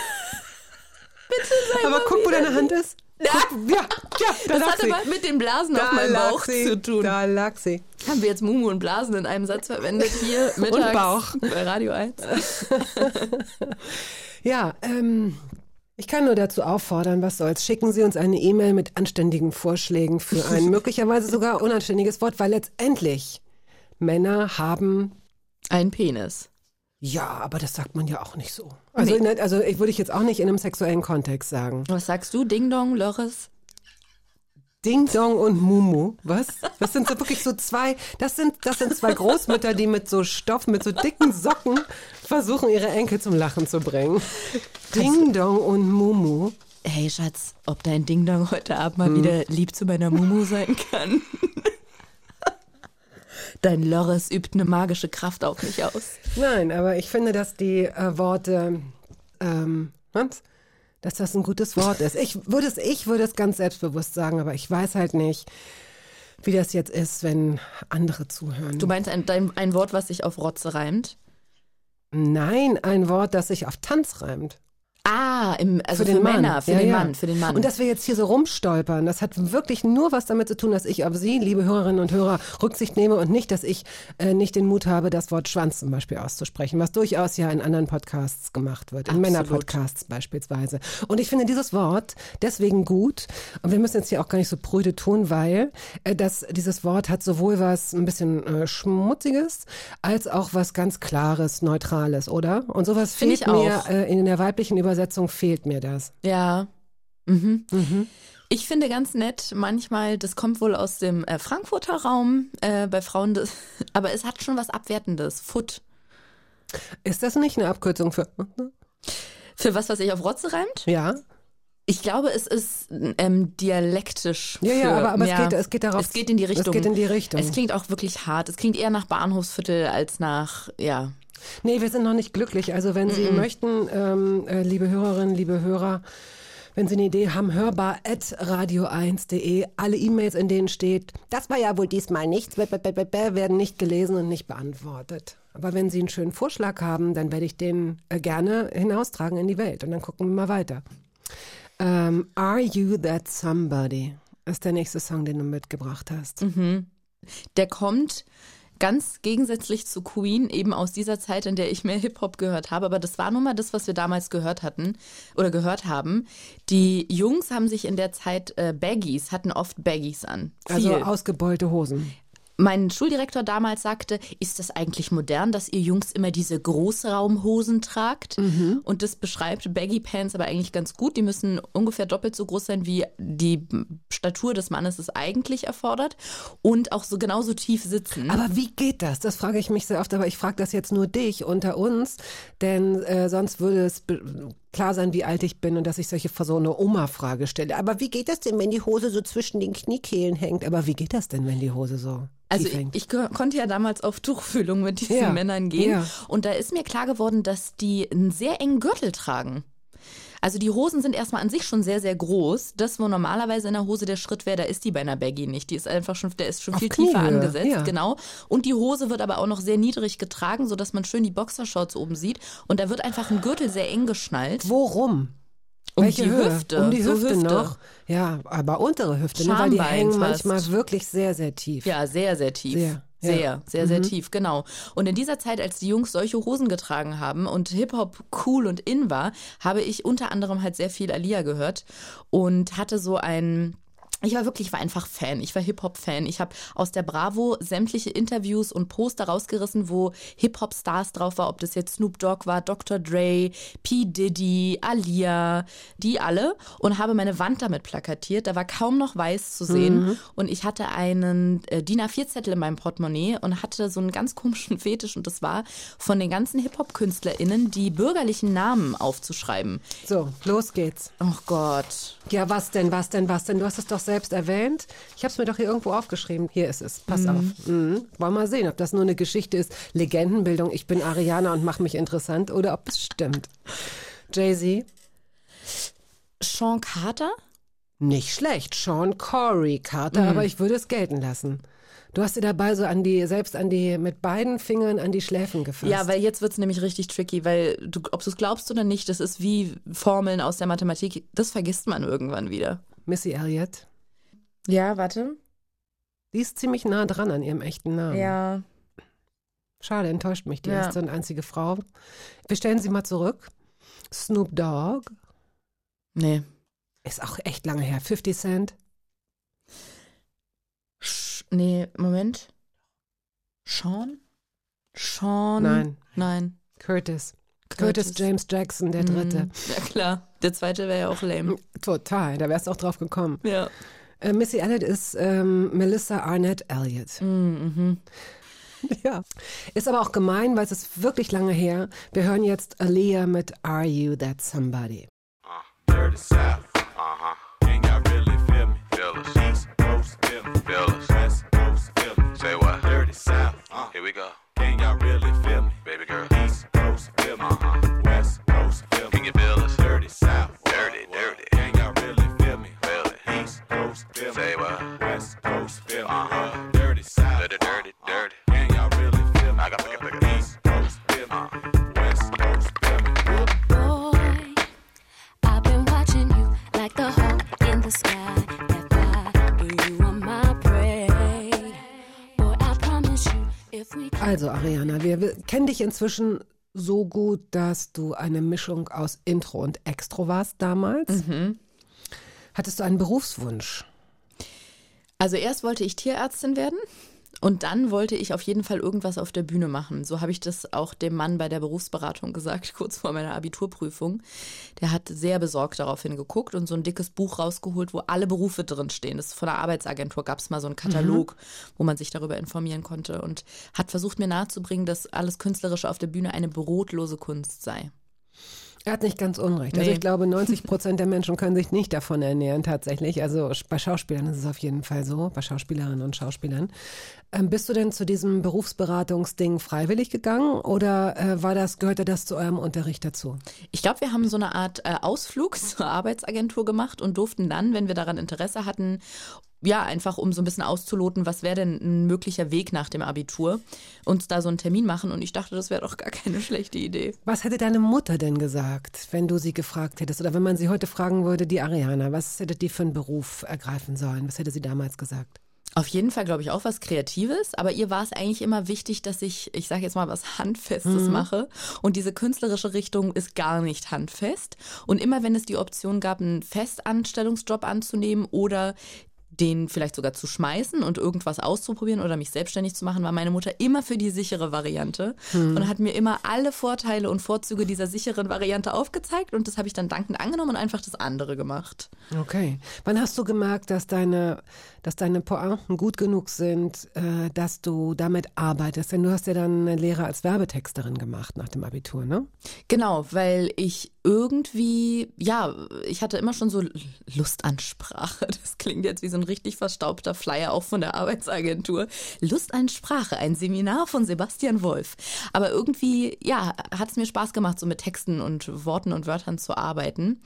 bitte sei
Aber guck, wo deine Hand ist. Guck, ja, ja, da
Das
lag
hat
sie.
aber mit den Blasen auf
Da
meinem
lag
Bauch
sie,
zu tun.
Da lag sie.
Haben wir jetzt Mumu und Blasen in einem Satz verwendet hier mittags
Bauch.
bei Radio 1?
Ja, ähm, ich kann nur dazu auffordern, was soll's. Schicken Sie uns eine E-Mail mit anständigen Vorschlägen für ein möglicherweise sogar unanständiges Wort, weil letztendlich Männer haben
Ein Penis.
Ja, aber das sagt man ja auch nicht so. Also,
Nee.
in, also ich würde ich jetzt auch nicht in einem sexuellen Kontext sagen.
Was sagst du? Ding Dong, Lörres?
Ding Dong und Mumu, was? Das sind so wirklich so zwei, das sind, das sind zwei Großmütter, die mit so Stoff, mit so dicken Socken versuchen, ihre Enkel zum Lachen zu bringen. Ding Dong und Mumu.
Hey Schatz, ob dein Ding Dong heute Abend mal wieder lieb zu meiner Mumu sein kann? Dein Lörres übt eine magische Kraft auf mich aus.
Nein, aber ich finde, dass die äh, Worte, ähm, was? dass das ein gutes Wort ist. Ich würde es, ich würde es ganz selbstbewusst sagen, aber ich weiß halt nicht, wie das jetzt ist, wenn andere zuhören.
Du meinst ein, ein Wort, was sich auf Rotze reimt?
Nein, ein Wort, das sich auf Tanz reimt.
Ah, im, also für,
den Mann.
Männer, für
Ja,
den
ja.
Mann, für den Mann.
Und dass wir jetzt hier so rumstolpern, das hat wirklich nur was damit zu tun, dass ich auf Sie, liebe Hörerinnen und Hörer, Rücksicht nehme und nicht, dass ich äh, nicht den Mut habe, das Wort Schwanz zum Beispiel auszusprechen, was durchaus ja in anderen Podcasts gemacht wird, in. Männerpodcasts beispielsweise. Und ich finde dieses Wort deswegen gut, und wir müssen jetzt hier auch gar nicht so prüde tun, weil äh, das, dieses Wort hat sowohl was ein bisschen äh, Schmutziges, als auch was ganz Klares, Neutrales, oder? Und sowas
Finde
fehlt
ich
mir,
auch.
äh, in der weiblichen Übersetzung fehlt mir das.
Ja. Mhm. Ich finde ganz nett, manchmal, das kommt wohl aus dem äh, Frankfurter Raum äh, bei Frauen, das, aber es hat schon was Abwertendes. Foot.
Ist das nicht eine Abkürzung für?
Für was, was sich auf Rotze reimt?
Ja,
Ich glaube, es ist ähm, dialektisch.
ja, ja,
für,
aber, aber
ja,
Es, geht, es geht darauf.
Es geht in die Richtung.
Es geht in die Richtung.
Es klingt auch wirklich hart. Es klingt eher nach Bahnhofsviertel als nach, ja.
Nee, wir sind noch nicht glücklich. Also wenn Sie möchten, ähm, äh, liebe Hörerinnen, liebe Hörer, wenn Sie eine Idee haben, hörbar at radio1.de. Alle E-Mails, in denen steht, das war ja wohl diesmal nichts, werden nicht gelesen und nicht beantwortet. Aber wenn Sie einen schönen Vorschlag haben, dann werde ich den äh, gerne hinaustragen in die Welt und dann gucken wir mal weiter. Ähm, Are You That Somebody ist der nächste Song, den du mitgebracht hast.
Der kommt ganz gegensätzlich zu Queen, eben aus dieser Zeit, in der ich mehr Hip-Hop gehört habe. Aber das war nun mal das, was wir damals gehört hatten oder gehört haben. Die Jungs haben sich in der Zeit äh, Baggies, hatten oft Baggies an.
Also
Viel.
ausgebeulte Hosen.
Mein Schuldirektor damals sagte, ist das eigentlich modern, dass ihr Jungs immer diese Großraumhosen tragt? Und das beschreibt Baggy Pants aber eigentlich ganz gut. Die müssen ungefähr doppelt so groß sein, wie die Statur des Mannes es eigentlich erfordert. Und auch so genauso tief sitzen.
Aber wie geht das? Das frage ich mich sehr oft, aber ich frage das jetzt nur dich unter uns, denn äh, sonst würde es klar sein, wie alt ich bin und dass ich solche so eine Oma-Frage stelle. Aber wie geht das denn, wenn die Hose so zwischen den Kniekehlen hängt? Aber wie geht das denn, wenn die Hose so
Also ich,
hängt?
ich ko- konnte ja damals auf Tuchfühlung mit diesen
Ja,
Männern gehen.
ja.
Und da ist mir klar geworden, dass die einen sehr engen Gürtel tragen. Also die Hosen sind erstmal an sich schon sehr, sehr groß. Das, wo normalerweise in der Hose der Schritt wäre, da ist die bei einer Baggy nicht. Die ist einfach schon, der ist schon
Auf
viel tiefer
Kniehöhe,
angesetzt,
ja.
genau. Und die Hose wird aber auch noch sehr niedrig getragen, sodass man schön die Boxershorts oben sieht. Und da wird einfach ein Gürtel sehr eng geschnallt.
Worum?
Um
Welche
die
Höhe?
Hüfte.
Um die
so
Hüfte, noch? Ja, aber untere Hüfte, ne? weil die hängen
fast.
manchmal wirklich sehr, sehr tief.
Ja, sehr, sehr tief.
Sehr,
Sehr,
ja. Mhm.
sehr, sehr, tief, genau. Und in dieser Zeit, als die Jungs solche Hosen getragen haben und Hip-Hop cool und in war, habe ich unter anderem halt sehr viel Alia gehört und hatte so ein. Ich war wirklich, ich war einfach Fan. Ich war Hip-Hop-Fan. Ich habe aus der Bravo sämtliche Interviews und Poster rausgerissen, wo Hip-Hop-Stars drauf war, ob das jetzt Snoop Dogg war, Dr. Dre, P. Diddy, Alia, die alle und habe meine Wand damit plakatiert. Da war kaum noch weiß zu sehen und ich hatte einen äh, DIN A4-Zettel in meinem Portemonnaie und hatte so einen ganz komischen Fetisch und das war von den ganzen Hip-Hop-KünstlerInnen die bürgerlichen Namen aufzuschreiben.
So, los geht's.
Oh Gott.
Ja, was denn, was denn, was denn? Du hast es doch selbst erwähnt. Ich habe es mir doch hier irgendwo aufgeschrieben. Hier ist es. Pass auf. Mhm. Wollen wir mal sehen, ob das nur eine Geschichte ist. Legendenbildung, ich bin Ariana und mache mich interessant oder ob es stimmt. Jay-Z,
Sean Carter?
nicht schlecht. Sean Corey Carter, aber ich würde es gelten lassen. Du hast dir dabei so an die, selbst an die, mit beiden Fingern an die Schläfen gefasst.
Ja, weil jetzt wird's nämlich richtig tricky, weil du, ob du es glaubst oder nicht, das ist wie Formeln aus der Mathematik. Das vergisst man irgendwann wieder.
Missy Elliott,
Ja, warte.
die ist ziemlich nah dran an ihrem echten Namen.
Ja.
Schade, enttäuscht mich die
Ja.
erste und einzige Frau. Wir stellen sie mal zurück. Snoop Dogg
Nee.
ist auch echt lange her. 50 Cent.
Sch nee, Moment. Sean? Sean?
Nein.
Nein.
Curtis. Curtis,
Curtis.
James Jackson, der Dritte.
Mhm. Ja, klar. Der zweite wäre ja auch lame.
Total, da wärst du auch drauf gekommen.
Ja.
Äh, Missy Elliott ist ähm, Melissa Arnett Elliott.
Mhm.
Ja. Ist aber auch gemein, weil es ist wirklich lange her. Wir hören jetzt Aaliyah mit Are You That Somebody?
Dirty South. Uh huh. Can y'all really feel me? Feel us. East Coast, feel me. Feel us. West Coast, feel me. Say what? Dirty South. Uh, Here we go. Can y'all really feel me? Baby girl. East Coast, feel me. feel me? West Coast feel? Uh-huh. Dirty South. Dirty, dirty, uh-huh. dirty. Can y'all really feel? I got get the East Coast feel me? Uh-huh. West Coast feel me? Boy, I've been watching you like the hawk in
the sky.
Also, Ariana, wir kennen dich inzwischen so gut, dass du eine Mischung aus Intro und Extro warst damals. Mhm. Hattest du einen Berufswunsch?
Also erst wollte ich Tierärztin werden und dann wollte ich auf jeden Fall irgendwas auf der Bühne machen. So habe ich das auch dem Mann bei der Berufsberatung gesagt, kurz vor meiner Abiturprüfung. Der hat sehr besorgt daraufhin geguckt und so ein dickes Buch rausgeholt, wo alle Berufe drin stehen. Das von der Arbeitsagentur gab es mal so einen Katalog, wo man sich darüber informieren konnte und hat versucht mir nahezubringen, dass alles Künstlerische auf der Bühne eine brotlose Kunst sei.
Er hat nicht ganz unrecht. Also
Nee.
ich glaube, 90 Prozent der Menschen können sich nicht davon ernähren tatsächlich. Also bei Schauspielern ist es auf jeden Fall so, bei Schauspielerinnen und Schauspielern. Ähm, bist du denn zu diesem Berufsberatungsding freiwillig gegangen oder äh, war das, gehörte das zu eurem Unterricht dazu?
Ich glaube, wir haben so eine Art äh, Ausflug zur Arbeitsagentur gemacht und durften dann, wenn wir daran Interesse hatten, ja, einfach um so ein bisschen auszuloten, was wäre denn ein möglicher Weg nach dem Abitur, uns da so einen Termin machen. Und ich dachte, das wäre doch gar keine schlechte Idee.
Was hätte deine Mutter denn gesagt, wenn du sie gefragt hättest? Oder wenn man sie heute fragen würde, die Ariana, was hätte die für einen Beruf ergreifen sollen? Was hätte sie damals gesagt?
Auf jeden Fall, glaube ich, auch was Kreatives, aber ihr war es eigentlich immer wichtig, dass ich, ich sage jetzt mal, was Handfestes mache. Und diese künstlerische Richtung ist gar nicht handfest. Und immer wenn es die Option gab, einen Festanstellungsjob anzunehmen oder den vielleicht sogar zu schmeißen und irgendwas auszuprobieren oder mich selbstständig zu machen, war meine Mutter immer für die sichere Variante und hat mir immer alle Vorteile und Vorzüge dieser sicheren Variante aufgezeigt und das habe ich dann dankend angenommen und einfach das andere gemacht.
Okay. Wann hast du gemerkt, dass deine, dass deine Pointen gut genug sind, äh, dass du damit arbeitest? Denn du hast ja dann eine Lehre als Werbetexterin gemacht nach dem Abitur, ne?
Genau, weil ich irgendwie, ja, ich hatte immer schon so Lustansprache. Das klingt jetzt wie so ein richtig verstaubter Flyer auch von der Arbeitsagentur. Lustansprache, ein Seminar von Sebastian Wolf. Aber irgendwie, ja, hat es mir Spaß gemacht, so mit Texten und Worten und Wörtern zu arbeiten.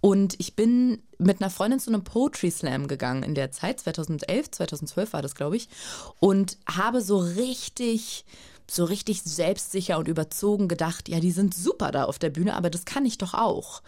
Und ich bin mit einer Freundin zu einem Poetry Slam gegangen in der Zeit, 2011, 2012 war das, glaube ich, und habe so richtig so richtig selbstsicher und überzogen gedacht, ja, die sind super da auf der Bühne, aber das kann ich doch auch.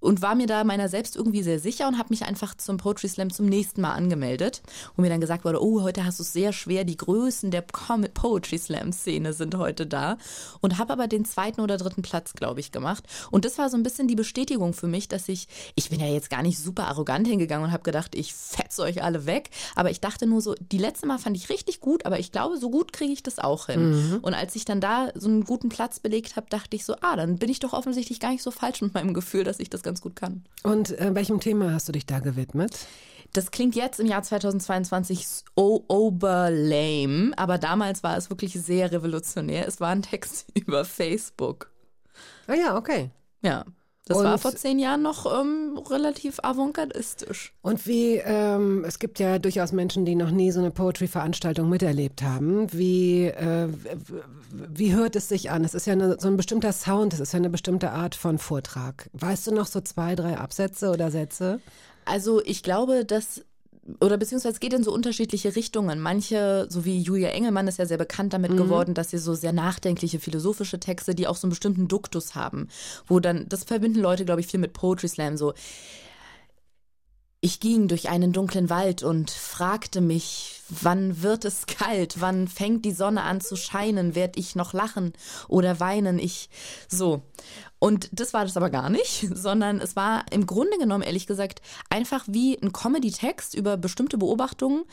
Und war mir da meiner selbst irgendwie sehr sicher und habe mich einfach zum Poetry Slam zum nächsten Mal angemeldet, wo mir dann gesagt wurde, oh, heute hast du es sehr schwer, die Größen der Poetry Slam Szene sind heute da. Und habe aber den zweiten oder dritten Platz, glaube ich, gemacht. Und das war so ein bisschen die Bestätigung für mich, dass ich, ich bin ja jetzt gar nicht super arrogant hingegangen und habe gedacht, ich fetze euch alle weg. Aber ich dachte nur so, die letzte Mal fand ich richtig gut, aber ich glaube, so gut kriege ich das auch hin. Und als ich dann da so einen guten Platz belegt habe, dachte ich so, ah, dann bin ich doch offensichtlich gar nicht so falsch mit meinem Gefühl, dass ich das ganz gut kann.
Und äh, welchem Thema hast du dich da gewidmet?
Das klingt jetzt im Jahr 2022 so oberlame, aber damals war es wirklich sehr revolutionär. Es war ein Text über Facebook.
Ah ja, okay.
Ja. Das
Und-
war vor zehn Jahren noch ähm, relativ avantgardistisch.
Und wie, ähm, es gibt ja durchaus Menschen, die noch nie so eine Poetry-Veranstaltung miterlebt haben. Wie, äh, wie hört es sich an? Es ist ja eine, so ein bestimmter Sound, es ist ja eine bestimmte Art von Vortrag. Weißt du noch so zwei, drei Absätze oder Sätze?
Also ich glaube, dass oder beziehungsweise geht in so unterschiedliche Richtungen. Manche, so wie Julia Engelmann, ist ja sehr bekannt damit geworden, dass sie so sehr nachdenkliche philosophische Texte, die auch so einen bestimmten Duktus haben, wo dann, das verbinden Leute, glaube ich, viel mit Poetry Slam, so ich ging durch einen dunklen Wald und fragte mich, wann wird es kalt, wann fängt die Sonne an zu scheinen, werd ich noch lachen oder weinen, ich so. Und das war das aber gar nicht, sondern es war im Grunde genommen, ehrlich gesagt, einfach wie ein Comedy-Text über bestimmte Beobachtungen,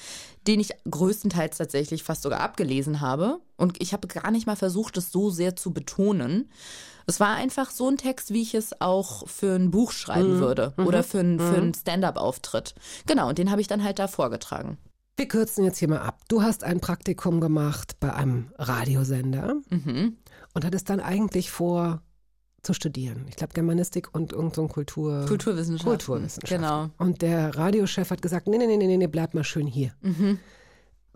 den ich größtenteils tatsächlich fast sogar abgelesen habe. Und ich habe gar nicht mal versucht, es so sehr zu betonen. Es war einfach so ein Text, wie ich es auch für ein Buch schreiben würde oder für, ein, für einen Stand-up-Auftritt. Genau, und den habe ich dann halt da vorgetragen.
Wir kürzen jetzt hier mal ab. Du hast ein Praktikum gemacht bei einem Radiosender und hattest dann eigentlich vor zu studieren. Ich glaube Germanistik und irgend so Kultur
Kulturwissenschaften.
Kulturwissenschaften.
Genau.
Und der Radiochef hat gesagt, nee, nee, nee, nee, nee, bleib mal schön hier.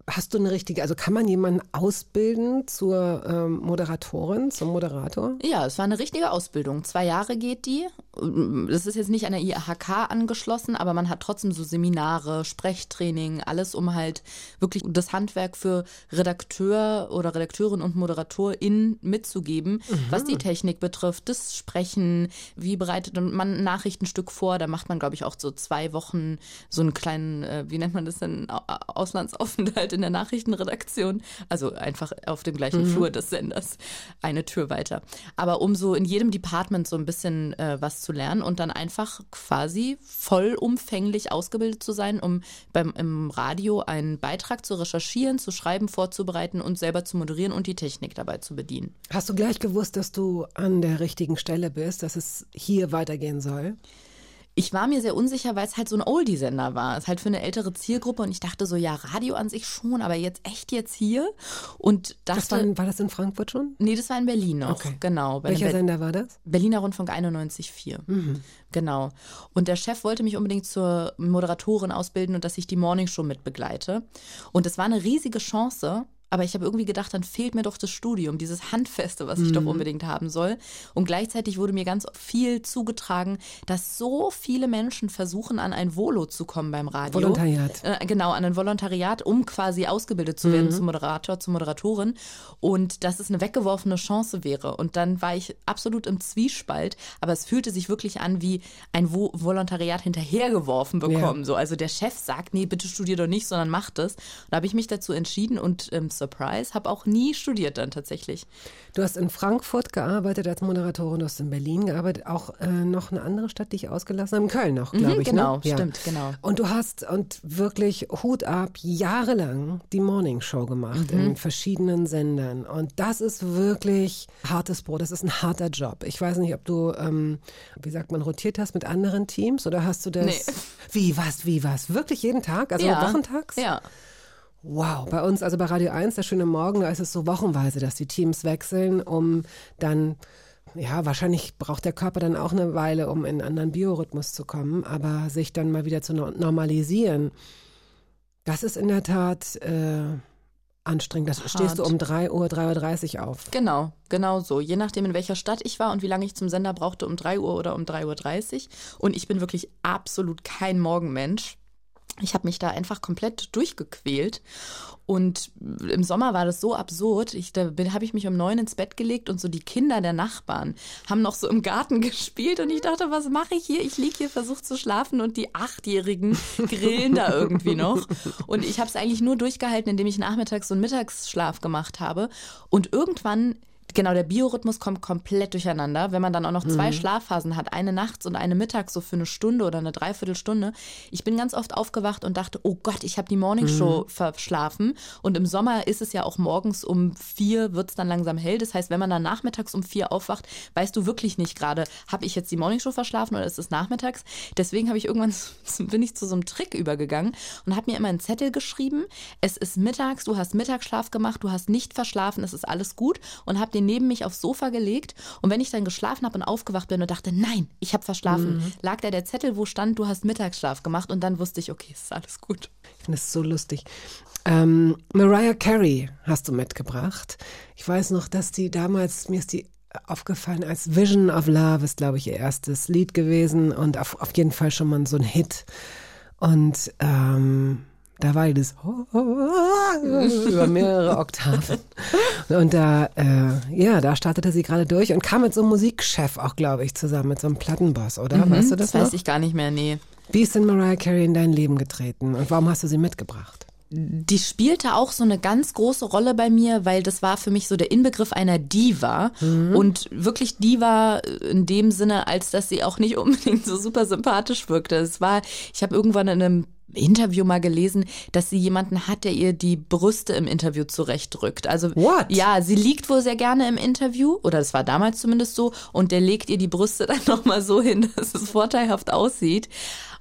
Hast du eine richtige, also kann man jemanden ausbilden zur ähm, Moderatorin, zum Moderator?
Ja, es war eine richtige Ausbildung. Zwei Jahre geht die. Das ist jetzt nicht an der IHK angeschlossen, aber man hat trotzdem so Seminare, Sprechtraining, alles, um halt wirklich das Handwerk für Redakteur oder Redakteurin und Moderatorin mitzugeben, was die Technik betrifft, das Sprechen, wie bereitet man ein Nachrichtenstück vor. Da macht man, glaube ich, auch so zwei Wochen so einen kleinen, äh, wie nennt man das denn, Au- Auslandsaufenthalt in der Nachrichtenredaktion, also einfach auf dem gleichen Flur des Senders, eine Tür weiter. Aber um so in jedem Department so ein bisschen äh, was zu lernen und dann einfach quasi vollumfänglich ausgebildet zu sein, um beim im Radio einen Beitrag zu recherchieren, zu schreiben, vorzubereiten und selber zu moderieren und die Technik dabei zu bedienen.
Hast du gleich gewusst, dass du an der richtigen Stelle bist, dass es hier weitergehen soll?
Ich war mir sehr unsicher, weil es halt so ein Oldie-Sender war. Es ist halt für eine ältere Zielgruppe und ich dachte so, ja, Radio an sich schon, aber jetzt echt jetzt hier? Und
Das
dachte,
war, war das in Frankfurt schon?
nee, das war in Berlin noch,
Okay.
genau.
Welcher Sender war das?
Berliner Rundfunk 91.4. Genau. Und der Chef wollte mich unbedingt zur Moderatorin ausbilden und dass ich die Morningshow mitbegleite. Und das war eine riesige Chance. Aber ich habe irgendwie gedacht, dann fehlt mir doch das Studium, dieses Handfeste, was ich doch unbedingt haben soll. Und gleichzeitig wurde mir ganz viel zugetragen, dass so viele Menschen versuchen, an ein Volo zu kommen beim Radio.
Volontariat.
Äh, genau, an ein Volontariat, um quasi ausgebildet zu werden zum Moderator, zum Moderatorin. Und dass es eine weggeworfene Chance wäre. Und dann war ich absolut im Zwiespalt. Aber es fühlte sich wirklich an, wie ein Vo Volontariat hinterhergeworfen bekommen. So, also der Chef sagt, nee, bitte studier doch nicht, sondern mach das. Und da habe ich mich dazu entschieden und ähm, Surprise, habe auch nie studiert dann tatsächlich.
Du hast in Frankfurt gearbeitet als Moderatorin, du hast in Berlin gearbeitet, auch äh, noch eine andere Stadt, die ich ausgelassen habe, in Köln noch, glaube ich.
genau,
ne? Ja.
stimmt, genau.
Und du hast und wirklich Hut ab jahrelang die Morning Show gemacht in verschiedenen Sendern. Und das ist wirklich hartes Brot. Das ist ein harter Job. Ich weiß nicht, ob du, ähm, wie sagt man, rotiert hast mit anderen Teams oder hast du das?
Nee.
Wie was? Wie was? Wirklich jeden Tag? Also
ja.
wochentags?
Ja.
Wow, bei uns, also bei Radio 1, der schöne Morgen, da ist es so wochenweise, dass die Teams wechseln, um dann, ja, wahrscheinlich braucht der Körper dann auch eine Weile, um in einen anderen Biorhythmus zu kommen, aber sich dann mal wieder zu no- normalisieren, das ist in der Tat äh, anstrengend. Das stehst du um 3 Uhr, 3.30 Uhr auf.
Genau, genau so. Je nachdem, in welcher Stadt ich war und wie lange ich zum Sender brauchte, um 3 Uhr oder um 3.30 Uhr. Und ich bin wirklich absolut kein Morgenmensch. Ich habe mich da einfach komplett durchgequält. Und im Sommer war das so absurd. Ich, da habe ich mich um neun ins Bett gelegt und so die Kinder der Nachbarn haben noch so im Garten gespielt. Und ich dachte, was mache ich hier? Ich liege hier, versuche zu schlafen und die Achtjährigen grillen da irgendwie noch. Und ich habe es eigentlich nur durchgehalten, indem ich nachmittags so einen Mittagsschlaf gemacht habe. Und irgendwann Genau, der Biorhythmus kommt komplett durcheinander. Wenn man dann auch noch zwei Schlafphasen hat, eine nachts und eine mittags, so für eine Stunde oder eine Dreiviertelstunde. Ich bin ganz oft aufgewacht und dachte, oh Gott, ich habe die Morningshow verschlafen. Und im Sommer ist es ja auch morgens um vier, wird es dann langsam hell. Das heißt, wenn man dann nachmittags um vier aufwacht, weißt du wirklich nicht gerade, habe ich jetzt die Morningshow verschlafen oder ist es nachmittags? Deswegen habe ich irgendwann, bin ich zu so einem Trick übergegangen und habe mir immer einen Zettel geschrieben. Es ist mittags, du hast Mittagsschlaf gemacht, du hast nicht verschlafen, es ist alles gut und habe den neben mich aufs Sofa gelegt. Und wenn ich dann geschlafen habe und aufgewacht bin und dachte, nein, ich habe verschlafen, lag da der Zettel, wo stand, du hast Mittagsschlaf gemacht und dann wusste ich, okay, es ist alles gut.
Ich finde es so lustig. Ähm, Mariah Carey hast du mitgebracht. Ich weiß noch, dass die damals, mir ist die aufgefallen als Vision of Love ist, glaube ich, ihr erstes Lied gewesen und auf, auf jeden Fall schon mal so ein Hit. Und ähm, da war das über mehrere Oktaven. Und da, äh, ja, da startete sie gerade durch und kam mit so einem Musikchef auch, glaube ich, zusammen, mit so einem Plattenboss, oder? weißt du das,
das weiß
noch?
ich gar nicht mehr, nee.
Wie ist denn Mariah Carey in dein Leben getreten und warum hast du sie mitgebracht?
die spielte auch so eine ganz große Rolle bei mir, weil das war für mich so der Inbegriff einer Diva. Und wirklich Diva in dem Sinne, als dass sie auch nicht unbedingt so super sympathisch wirkte. Es war, ich habe irgendwann in einem Interview mal gelesen, dass sie jemanden hat, der ihr die Brüste im Interview zurechtdrückt. Also
What?
ja, sie liegt wohl sehr gerne im Interview, oder das war damals zumindest so, und der legt ihr die Brüste dann nochmal so hin, dass es vorteilhaft aussieht.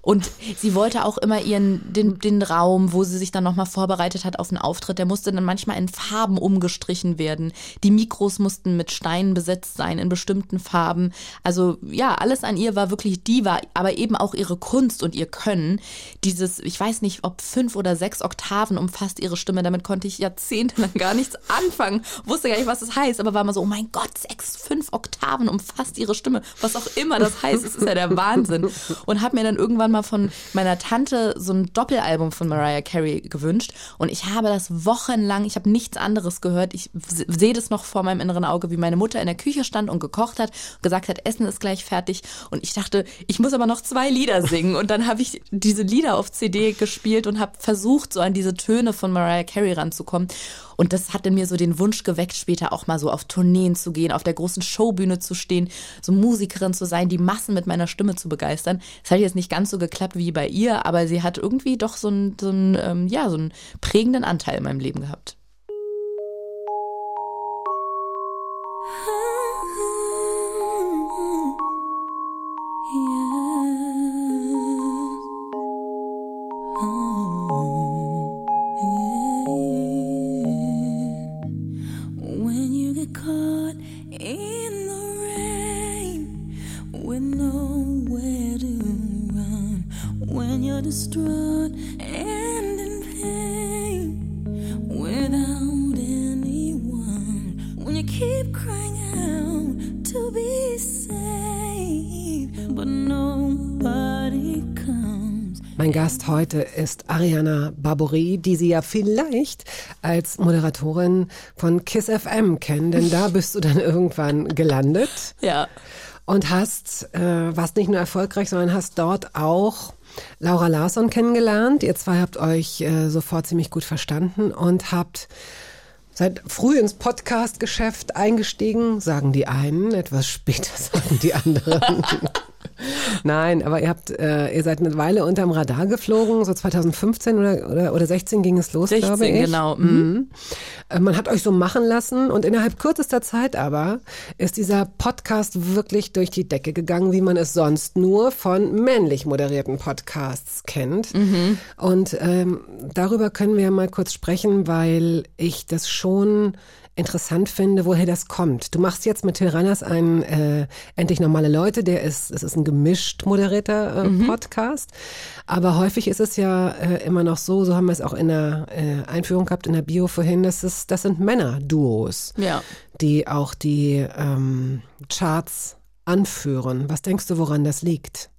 Und sie wollte auch immer ihren, den, den Raum, wo sie sich dann nochmal vorbereitet hat auf einen Auftritt, der musste dann manchmal in Farben umgestrichen werden. Die Mikros mussten mit Steinen besetzt sein, in bestimmten Farben. Also ja, alles an ihr war wirklich Diva, aber eben auch ihre Kunst und ihr Können. Dieses, ich weiß nicht, ob fünf oder sechs Oktaven umfasst ihre Stimme, damit konnte ich jahrzehntelang gar nichts anfangen. Wusste gar nicht, was das heißt, aber war mal so, oh mein Gott, sechs, fünf Oktaven umfasst ihre Stimme. Was auch immer das heißt, es ist ja der Wahnsinn. Und habe mir dann irgendwann mal immer von meiner Tante so ein Doppelalbum von Mariah Carey gewünscht und ich habe das wochenlang, ich habe nichts anderes gehört. Ich sehe das noch vor meinem inneren Auge, wie meine Mutter in der Küche stand und gekocht hat, gesagt hat, Essen ist gleich fertig und ich dachte, ich muss aber noch zwei Lieder singen und dann habe ich diese Lieder auf CD gespielt und habe versucht, so an diese Töne von Mariah Carey ranzukommen. Und das hat in mir so den Wunsch geweckt, später auch mal so auf Tourneen zu gehen, auf der großen Showbühne zu stehen, so Musikerin zu sein, die Massen mit meiner Stimme zu begeistern. Das hat jetzt nicht ganz so geklappt wie bei ihr, aber sie hat irgendwie doch so einen, so einen, ähm, ja, so einen prägenden Anteil in meinem Leben gehabt.
Gast heute ist Ariana Barbouri, die Sie ja vielleicht als Moderatorin von Kiss FM kennen, denn da bist du dann irgendwann gelandet
Ja.
und hast, äh, warst nicht nur erfolgreich, sondern hast dort auch Laura Larsson kennengelernt. Ihr zwei habt euch äh, sofort ziemlich gut verstanden und habt Seid früh ins Podcast-Geschäft eingestiegen, sagen die einen, etwas später sagen die anderen. Nein, aber ihr habt, äh, ihr seid eine Weile unterm Radar geflogen, so 2015 oder, oder, oder 16 ging es los,
16,
glaube ich.
genau. Mhm.
Äh, Man hat euch so machen lassen und innerhalb kürzester Zeit aber ist dieser Podcast wirklich durch die Decke gegangen, wie man es sonst nur von männlich moderierten Podcasts kennt. Und ähm, darüber können wir mal kurz sprechen, weil ich das schon interessant finde, woher das kommt. Du machst jetzt mit Till Reiners einen äh, Endlich normale Leute, der ist, es ist ein gemischt moderierter äh, Podcast, aber häufig ist es ja äh, immer noch so, so haben wir es auch in der äh, Einführung gehabt, in der Bio vorhin, dass es, das sind Männer-Duos,
Ja.
die auch die ähm, Charts anführen. Was denkst du, woran das liegt?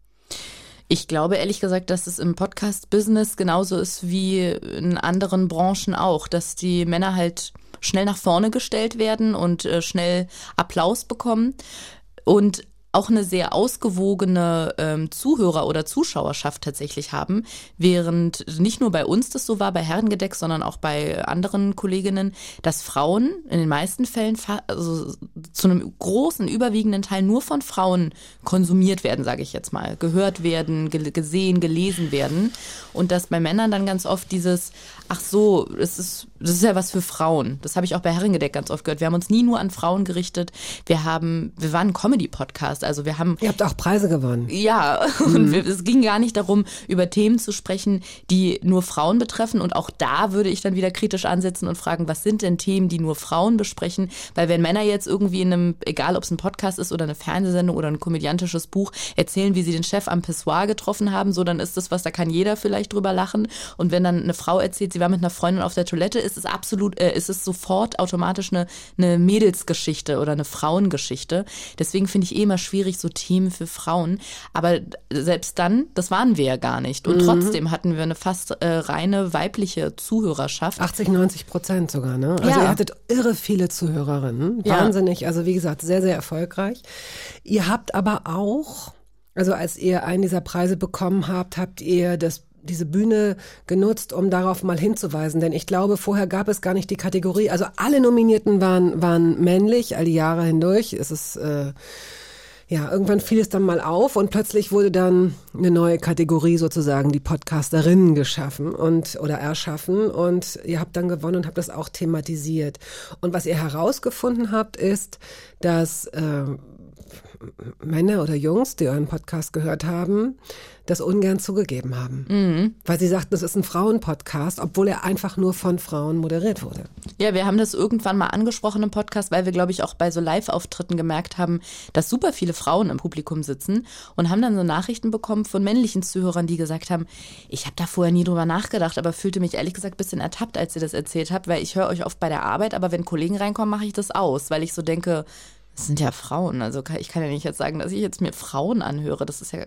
Ich glaube ehrlich gesagt, dass es im Podcast-Business genauso ist wie in anderen Branchen auch, dass die Männer halt schnell nach vorne gestellt werden und äh, schnell Applaus bekommen. Und auch eine sehr ausgewogene ähm, Zuhörer- oder Zuschauerschaft tatsächlich haben, während nicht nur bei uns das so war, bei Herrengedeck, sondern auch bei anderen Kolleginnen, dass Frauen in den meisten Fällen also zu einem großen, überwiegenden Teil nur von Frauen konsumiert werden, sage ich jetzt mal, gehört werden, gel- gesehen, gelesen werden. Und dass bei Männern dann ganz oft dieses, ach so, das ist, das ist ja was für Frauen. Das habe ich auch bei Herrengedeck ganz oft gehört. Wir haben uns nie nur an Frauen gerichtet. Wir haben, wir waren ein Comedy-Podcast, also wir haben
Ihr habt auch Preise gewonnen.
ja, und wir, es ging gar nicht darum, über Themen zu sprechen, die nur Frauen betreffen. Und auch da würde ich dann wieder kritisch ansetzen und fragen, was sind denn Themen, die nur Frauen besprechen? Weil wenn Männer jetzt irgendwie in einem, egal ob es ein Podcast ist oder eine Fernsehsendung oder ein komödiantisches Buch, erzählen, wie sie den Chef am Pissoir getroffen haben, so dann ist das was, da kann jeder vielleicht drüber lachen. Und wenn dann eine Frau erzählt, sie war mit einer Freundin auf der Toilette, ist es absolut, äh, ist es sofort automatisch eine, eine Mädelsgeschichte oder eine Frauengeschichte. Deswegen finde ich eh immer schwierig, so Themen für Frauen. Aber selbst dann, das waren wir ja gar nicht. Und trotzdem hatten wir eine fast äh, reine weibliche Zuhörerschaft.
80, 90 Prozent sogar, ne? Also
Ja.
ihr hattet irre viele Zuhörerinnen.
Ja.
Wahnsinnig. Also wie gesagt, sehr, sehr erfolgreich. Ihr habt aber auch, also als ihr einen dieser Preise bekommen habt, habt ihr das diese Bühne genutzt, um darauf mal hinzuweisen. Denn ich glaube, vorher gab es gar nicht die Kategorie. Also alle Nominierten waren, waren männlich, all die Jahre hindurch. Es ist, äh, ja, irgendwann fiel es dann mal auf und plötzlich wurde dann eine neue Kategorie sozusagen, die Podcasterinnen geschaffen und oder erschaffen und ihr habt dann gewonnen und habt das auch thematisiert. Und was ihr herausgefunden habt, ist, dass äh, Männer oder Jungs, die euren Podcast gehört haben, das ungern zugegeben haben. Weil sie sagten, das ist ein Frauenpodcast, obwohl er einfach nur von Frauen moderiert wurde.
Ja, wir haben das irgendwann mal angesprochen im Podcast, weil wir, glaube ich, auch bei so Live-Auftritten gemerkt haben, dass super viele Frauen im Publikum sitzen und haben dann so Nachrichten bekommen von männlichen Zuhörern, die gesagt haben, ich habe da vorher nie drüber nachgedacht, aber fühlte mich ehrlich gesagt ein bisschen ertappt, als ihr das erzählt habt, weil ich höre euch oft bei der Arbeit, aber wenn Kollegen reinkommen, mache ich das aus, weil ich so denke, Das sind ja Frauen. Also ich kann ja nicht jetzt sagen, dass ich jetzt mir Frauen anhöre. Das ist ja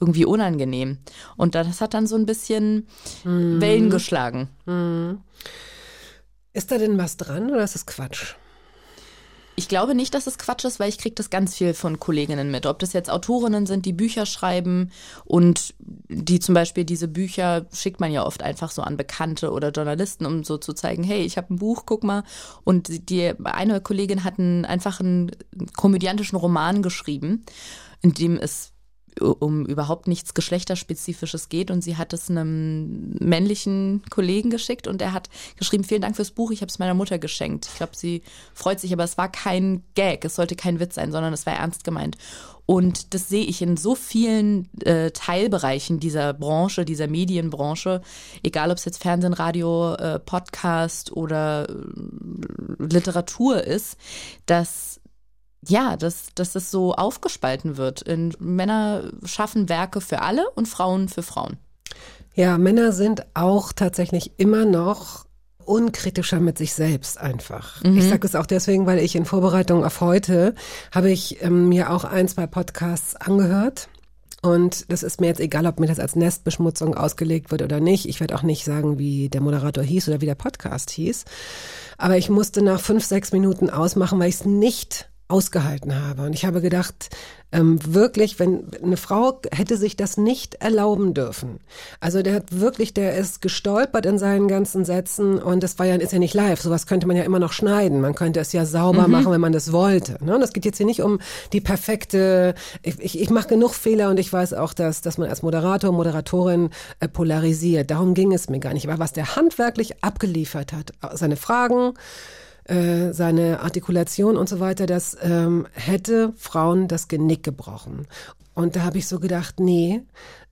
irgendwie unangenehm. Und das hat dann so ein bisschen Wellen geschlagen.
Ist da denn was dran oder ist es Quatsch?
Ich glaube nicht, dass es Quatsch ist, weil ich kriege das ganz viel von Kolleginnen mit. Ob das jetzt Autorinnen sind, die Bücher schreiben und die zum Beispiel diese Bücher schickt man ja oft einfach so an Bekannte oder Journalisten, um so zu zeigen, hey, ich habe ein Buch, guck mal. Und die eine Kollegin hat einen, einfach einen komödiantischen Roman geschrieben, in dem es um überhaupt nichts Geschlechterspezifisches geht und sie hat es einem männlichen Kollegen geschickt und er hat geschrieben, vielen Dank fürs Buch, ich habe es meiner Mutter geschenkt. Ich glaube, sie freut sich, aber es war kein Gag, es sollte kein Witz sein, sondern es war ernst gemeint. Und das sehe ich in so vielen äh, Teilbereichen dieser Branche, dieser Medienbranche, egal ob es jetzt Fernsehen, Radio, äh, Podcast oder äh, Literatur ist, dass ja, dass, dass es so aufgespalten wird. In, Männer schaffen Werke für alle und Frauen für Frauen.
Ja, Männer sind auch tatsächlich immer noch unkritischer mit sich selbst einfach. Ich sage es auch deswegen, weil ich in Vorbereitung auf heute habe ich ähm, mir auch ein, zwei Podcasts angehört. Und das ist mir jetzt egal, ob mir das als Nestbeschmutzung ausgelegt wird oder nicht. Ich werde auch nicht sagen, wie der Moderator hieß oder wie der Podcast hieß. Aber ich musste nach fünf, sechs Minuten ausmachen, weil ich es nicht ausgehalten habe. Und ich habe gedacht, ähm, wirklich, wenn eine Frau hätte sich das nicht erlauben dürfen. Also der hat wirklich, der ist gestolpert in seinen ganzen Sätzen und das war ja, ist ja nicht live. Sowas könnte man ja immer noch schneiden. Man könnte es ja sauber machen, wenn man das wollte. Ne? Das geht jetzt hier nicht um die perfekte, ich, ich, ich mache genug Fehler und ich weiß auch, dass, dass man als Moderator, Moderatorin äh, polarisiert. Darum ging es mir gar nicht. Aber was der handwerklich abgeliefert hat, seine Fragen, äh, seine Artikulation und so weiter, das ähm, hätte Frauen das Genick gebrochen. Und da habe ich so gedacht, nee,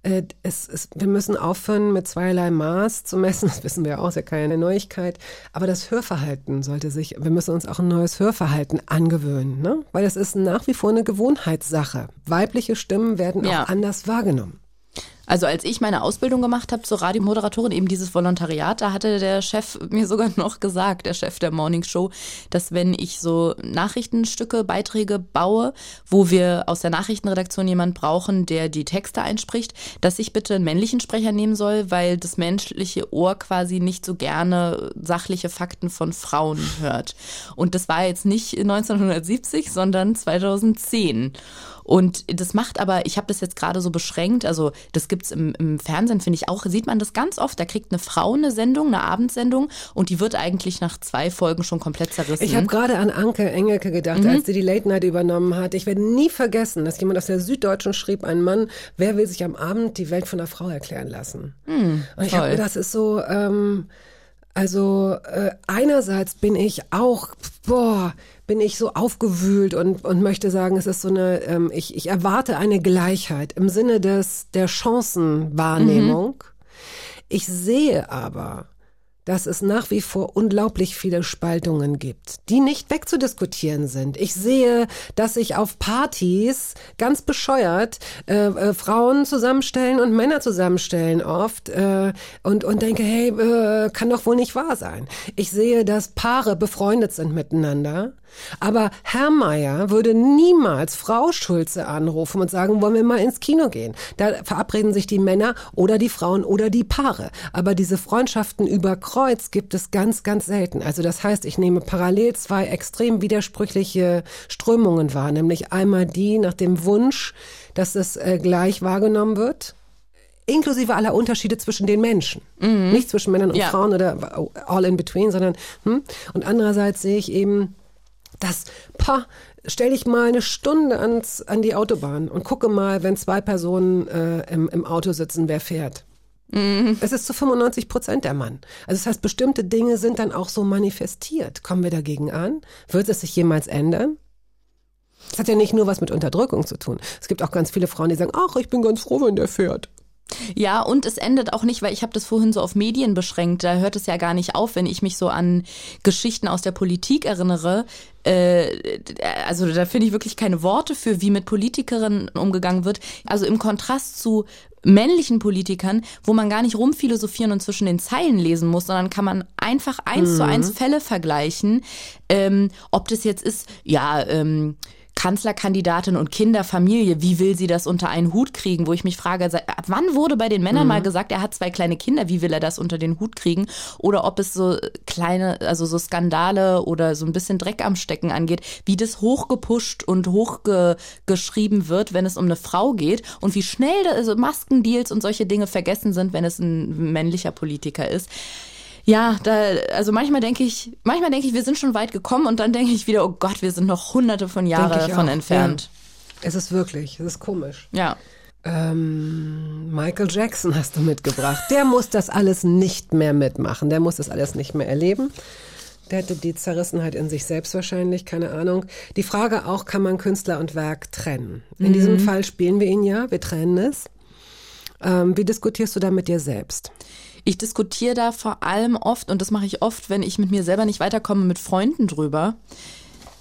äh, es, es, wir müssen aufhören, mit zweierlei Maß zu messen. Das wissen wir auch, ist ja keine Neuigkeit. Aber das Hörverhalten sollte sich, wir müssen uns auch ein neues Hörverhalten angewöhnen, ne? Weil das ist nach wie vor eine Gewohnheitssache. Weibliche Stimmen werden
Ja.
auch anders wahrgenommen.
Also als ich meine Ausbildung gemacht habe zur Radiomoderatorin, eben dieses Volontariat, da hatte der Chef mir sogar noch gesagt, der Chef der Morning Show, dass wenn ich so Nachrichtenstücke, Beiträge baue, wo wir aus der Nachrichtenredaktion jemand brauchen, der die Texte einspricht, dass ich bitte einen männlichen Sprecher nehmen soll, weil das menschliche Ohr quasi nicht so gerne sachliche Fakten von Frauen hört. Und das war jetzt nicht 1970, sondern 2010. Und das macht aber, ich habe das jetzt gerade so beschränkt, also das gibt's im, im Fernsehen, finde ich auch, sieht man das ganz oft. Da kriegt eine Frau eine Sendung, eine Abendsendung und die wird eigentlich nach zwei Folgen schon komplett zerrissen.
Ich habe gerade an Anke Engelke gedacht, als sie die Late Night übernommen hat. Ich werde nie vergessen, dass jemand aus der Süddeutschen schrieb, ein Mann, wer will sich am Abend die Welt von einer Frau erklären lassen? Und ich habe das ist so, ähm, also äh, einerseits bin ich auch, boah, bin ich so aufgewühlt und, und möchte sagen, es ist so eine, ähm, ich, ich erwarte eine Gleichheit im Sinne des der Chancenwahrnehmung. Ich sehe aber, dass es nach wie vor unglaublich viele Spaltungen gibt, die nicht wegzudiskutieren sind. Ich sehe, dass sich auf Partys ganz bescheuert äh, äh, Frauen zusammenstellen und Männer zusammenstellen oft äh, und, und denke, hey, äh, kann doch wohl nicht wahr sein. Ich sehe, dass Paare befreundet sind miteinander. Aber Herr Meier würde niemals Frau Schulze anrufen und sagen, wollen wir mal ins Kino gehen. Da verabreden sich die Männer oder die Frauen oder die Paare. Aber diese Freundschaften über Kreuz gibt es ganz, ganz selten. Also das heißt, ich nehme parallel zwei extrem widersprüchliche Strömungen wahr. Nämlich einmal die nach dem Wunsch, dass es äh, gleich wahrgenommen wird. Inklusive aller Unterschiede zwischen den Menschen. Nicht zwischen Männern und
Ja.
Frauen oder all in between, sondern, hm? und andererseits sehe ich eben, das, pa, stell dich mal eine Stunde ans, an die Autobahn und gucke mal, wenn zwei Personen äh, im, im Auto sitzen, wer fährt. Es ist zu 95 Prozent der Mann. Also das heißt, bestimmte Dinge sind dann auch so manifestiert. Kommen wir dagegen an? Wird es sich jemals ändern? Es hat ja nicht nur was mit Unterdrückung zu tun. Es gibt auch ganz viele Frauen, die sagen, ach, ich bin ganz froh, wenn der fährt.
Ja, und es endet auch nicht, weil ich habe das vorhin so auf Medien beschränkt. Da hört es ja gar nicht auf, wenn ich mich so an Geschichten aus der Politik erinnere. Äh, also da finde ich wirklich keine Worte für, wie mit Politikerinnen umgegangen wird. Also im Kontrast zu männlichen Politikern, wo man gar nicht rumphilosophieren und zwischen den Zeilen lesen muss, sondern kann man einfach eins zu eins Fälle vergleichen. Ähm, ob das jetzt ist, ja, ähm, Kanzlerkandidatin und Kinderfamilie, wie will sie das unter einen Hut kriegen? Wo ich mich frage, ab wann wurde bei den Männern mal gesagt, er hat zwei kleine Kinder, wie will er das unter den Hut kriegen? Oder ob es so kleine, also so Skandale oder so ein bisschen Dreck am Stecken angeht, wie das hochgepusht und hochgeschrieben wird, wenn es um eine Frau geht und wie schnell also Maskendeals und solche Dinge vergessen sind, wenn es ein männlicher Politiker ist. Ja, da, also manchmal denke ich, manchmal denke ich, wir sind schon weit gekommen und dann denke ich wieder, oh Gott, wir sind noch hunderte von Jahren davon
auch,
entfernt.
Ja. Es ist wirklich, es ist komisch.
Ja.
Ähm, Michael Jackson hast du mitgebracht. Der muss das alles nicht mehr mitmachen. Der muss das alles nicht mehr erleben. Der hätte die Zerrissenheit in sich selbst wahrscheinlich, keine Ahnung. Die Frage auch, kann man Künstler und Werk trennen? In diesem Fall spielen wir ihn ja, wir trennen es. Ähm, wie diskutierst du da mit dir selbst?
Ich diskutiere da vor allem oft, und das mache ich oft, wenn ich mit mir selber nicht weiterkomme, mit Freunden drüber.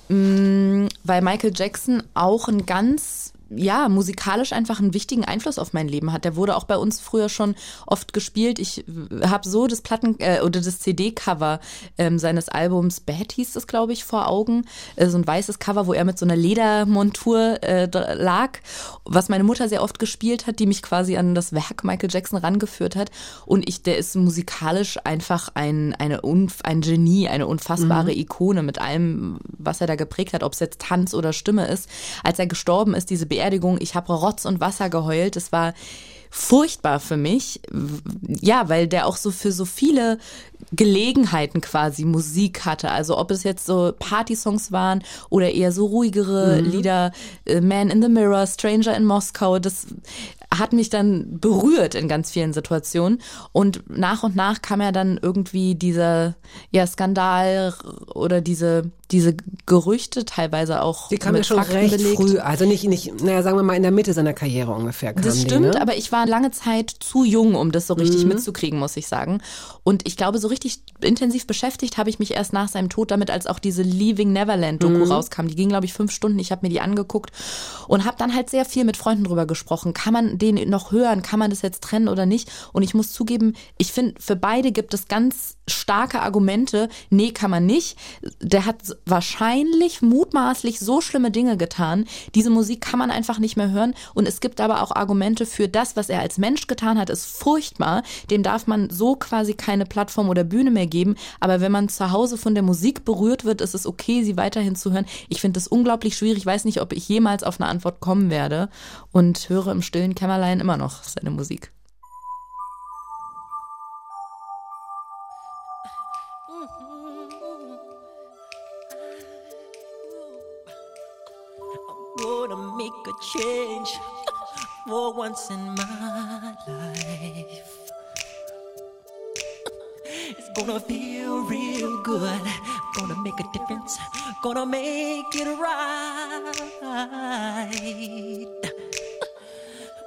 Mm, Weil Michael Jackson auch ein ganz, ja, musikalisch einfach einen wichtigen Einfluss auf mein Leben hat. Der wurde auch bei uns früher schon oft gespielt. Ich habe so das Platten- äh, oder das CD-Cover ähm, seines Albums Bad hieß es, glaube ich, vor Augen. Äh, so ein weißes Cover, wo er mit so einer Ledermontur äh, lag, was meine Mutter sehr oft gespielt hat, die mich quasi an das Werk Michael Jackson rangeführt hat. Und ich, der ist musikalisch einfach ein, eine Unf ein Genie, eine unfassbare Ikone mit allem, was er da geprägt hat, ob es jetzt Tanz oder Stimme ist. Als er gestorben ist, diese Beerdigung, ich habe Rotz und Wasser geheult. Es war furchtbar für mich. Ja, weil der auch so für so viele Gelegenheiten quasi Musik hatte. Also ob es jetzt so Party-Songs waren oder eher so ruhigere Lieder, äh, Man in the Mirror, Stranger in Moskau, das hat mich dann berührt in ganz vielen Situationen. Und nach und nach kam ja dann irgendwie dieser ja, Skandal oder diese, diese Gerüchte teilweise auch.
Die kam ja schon
Fakten
recht
belegt.
früh, also nicht, nicht, naja, sagen wir mal in der Mitte seiner Karriere ungefähr
Das
die,
stimmt,
ne?
aber ich war lange Zeit zu jung, um das so richtig mitzukriegen, muss ich sagen. Und ich glaube, so richtig intensiv beschäftigt habe ich mich erst nach seinem Tod damit, als auch diese Leaving Neverland Doku rauskam. Die ging, glaube ich, fünf Stunden. Ich habe mir die angeguckt und habe dann halt sehr viel mit Freunden drüber gesprochen. Kann man den noch hören? Kann man das jetzt trennen oder nicht? Und ich muss zugeben, ich finde, für beide gibt es ganz starke Argumente. Nee, kann man nicht. Der hat wahrscheinlich, mutmaßlich so schlimme Dinge getan. Diese Musik kann man einfach nicht mehr hören. Und es gibt aber auch Argumente für das, was er als Mensch getan hat, ist furchtbar. Dem darf man so quasi keine Plattform oder Bühne mehr geben. Aber wenn man zu Hause von der Musik berührt wird, ist es okay, sie weiterhin zu hören. Ich finde das unglaublich schwierig. Ich weiß nicht, ob ich jemals auf eine Antwort kommen werde und höre im stillen Kämmerlein immer noch seine Musik.
change for once in my life. Gonna feel real good. Gonna make a difference. Gonna make it right.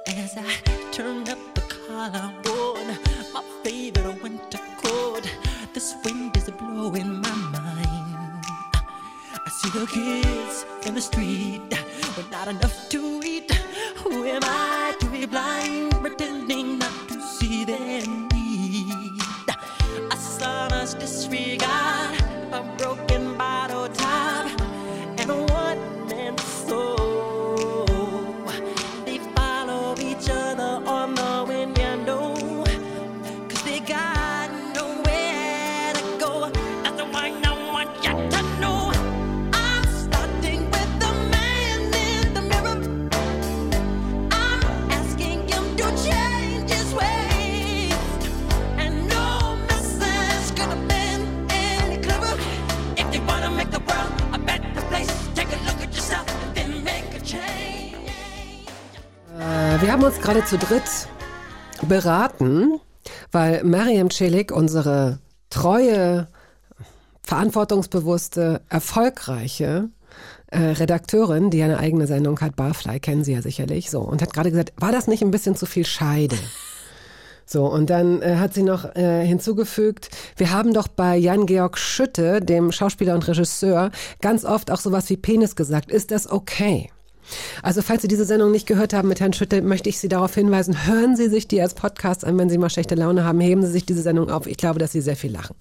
As I turn up the collar on my favorite winter coat, this wind is blowing my mind. I see the kids in the street with not enough to eat. Who am I to be blind, pretending not to see their need? A son's disregard, a broken
Wir haben uns gerade zu dritt beraten, weil Mariam Celik, unsere treue, verantwortungsbewusste, erfolgreiche äh, Redakteurin, die eine eigene Sendung hat, Barfly, kennen Sie ja sicherlich, so, und hat gerade gesagt, war das nicht ein bisschen zu viel Scheide? So, und dann äh, hat sie noch äh, hinzugefügt, wir haben doch bei Jan-Georg Schütte, dem Schauspieler und Regisseur, ganz oft auch sowas wie Penis gesagt. Ist das okay? Also falls Sie diese Sendung nicht gehört haben mit Herrn Schütte, möchte ich Sie darauf hinweisen, hören Sie sich die als Podcast an, wenn Sie mal schlechte Laune haben, heben Sie sich diese Sendung auf. Ich glaube, dass Sie sehr viel lachen.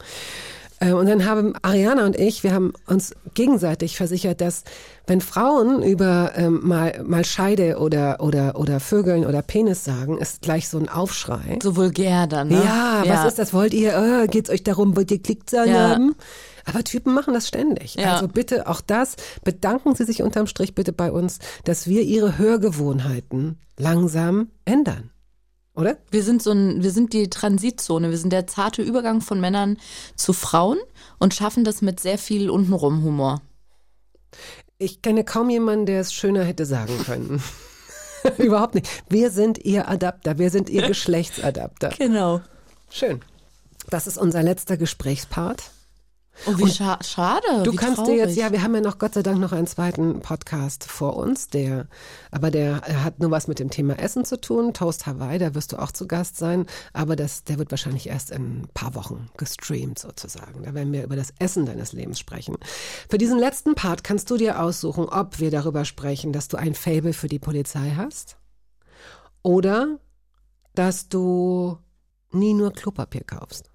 Äh, Und dann haben Ariana und ich, wir haben uns gegenseitig versichert, dass wenn Frauen über ähm, mal, mal Scheide oder, oder, oder Vögeln oder Penis sagen, ist gleich so ein Aufschrei.
So vulgär dann, ne?
Ja, was ist das? Wollt ihr, äh, geht's euch darum, wollt ihr Klickzahlen
Ja.
haben? Aber Typen machen das ständig.
Ja.
Also bitte auch das, bedanken Sie sich unterm Strich bitte bei uns, dass wir Ihre Hörgewohnheiten langsam ändern. Oder?
Wir sind so ein, wir sind die Transitzone, wir sind der zarte Übergang von Männern zu Frauen und schaffen das mit sehr viel untenrum Humor.
Ich kenne kaum jemanden, der es schöner hätte sagen können. Überhaupt nicht. Wir sind Ihr Adapter, wir sind Ihr Geschlechtsadapter.
Genau.
Schön. Das ist unser letzter Gesprächspart.
Oh, wie scha schade.
Du
wie
kannst
traurig.
dir jetzt, ja, wir haben ja noch Gott sei Dank noch einen zweiten Podcast vor uns, der, aber der äh, hat nur was mit dem Thema Essen zu tun. Toast Hawaii, da wirst du auch zu Gast sein, aber das, der wird wahrscheinlich erst in ein paar Wochen gestreamt sozusagen. Da werden wir über das Essen deines Lebens sprechen. Für diesen letzten Part kannst du dir aussuchen, ob wir darüber sprechen, dass du ein Fable für die Polizei hast oder dass du nie nur Klopapier kaufst.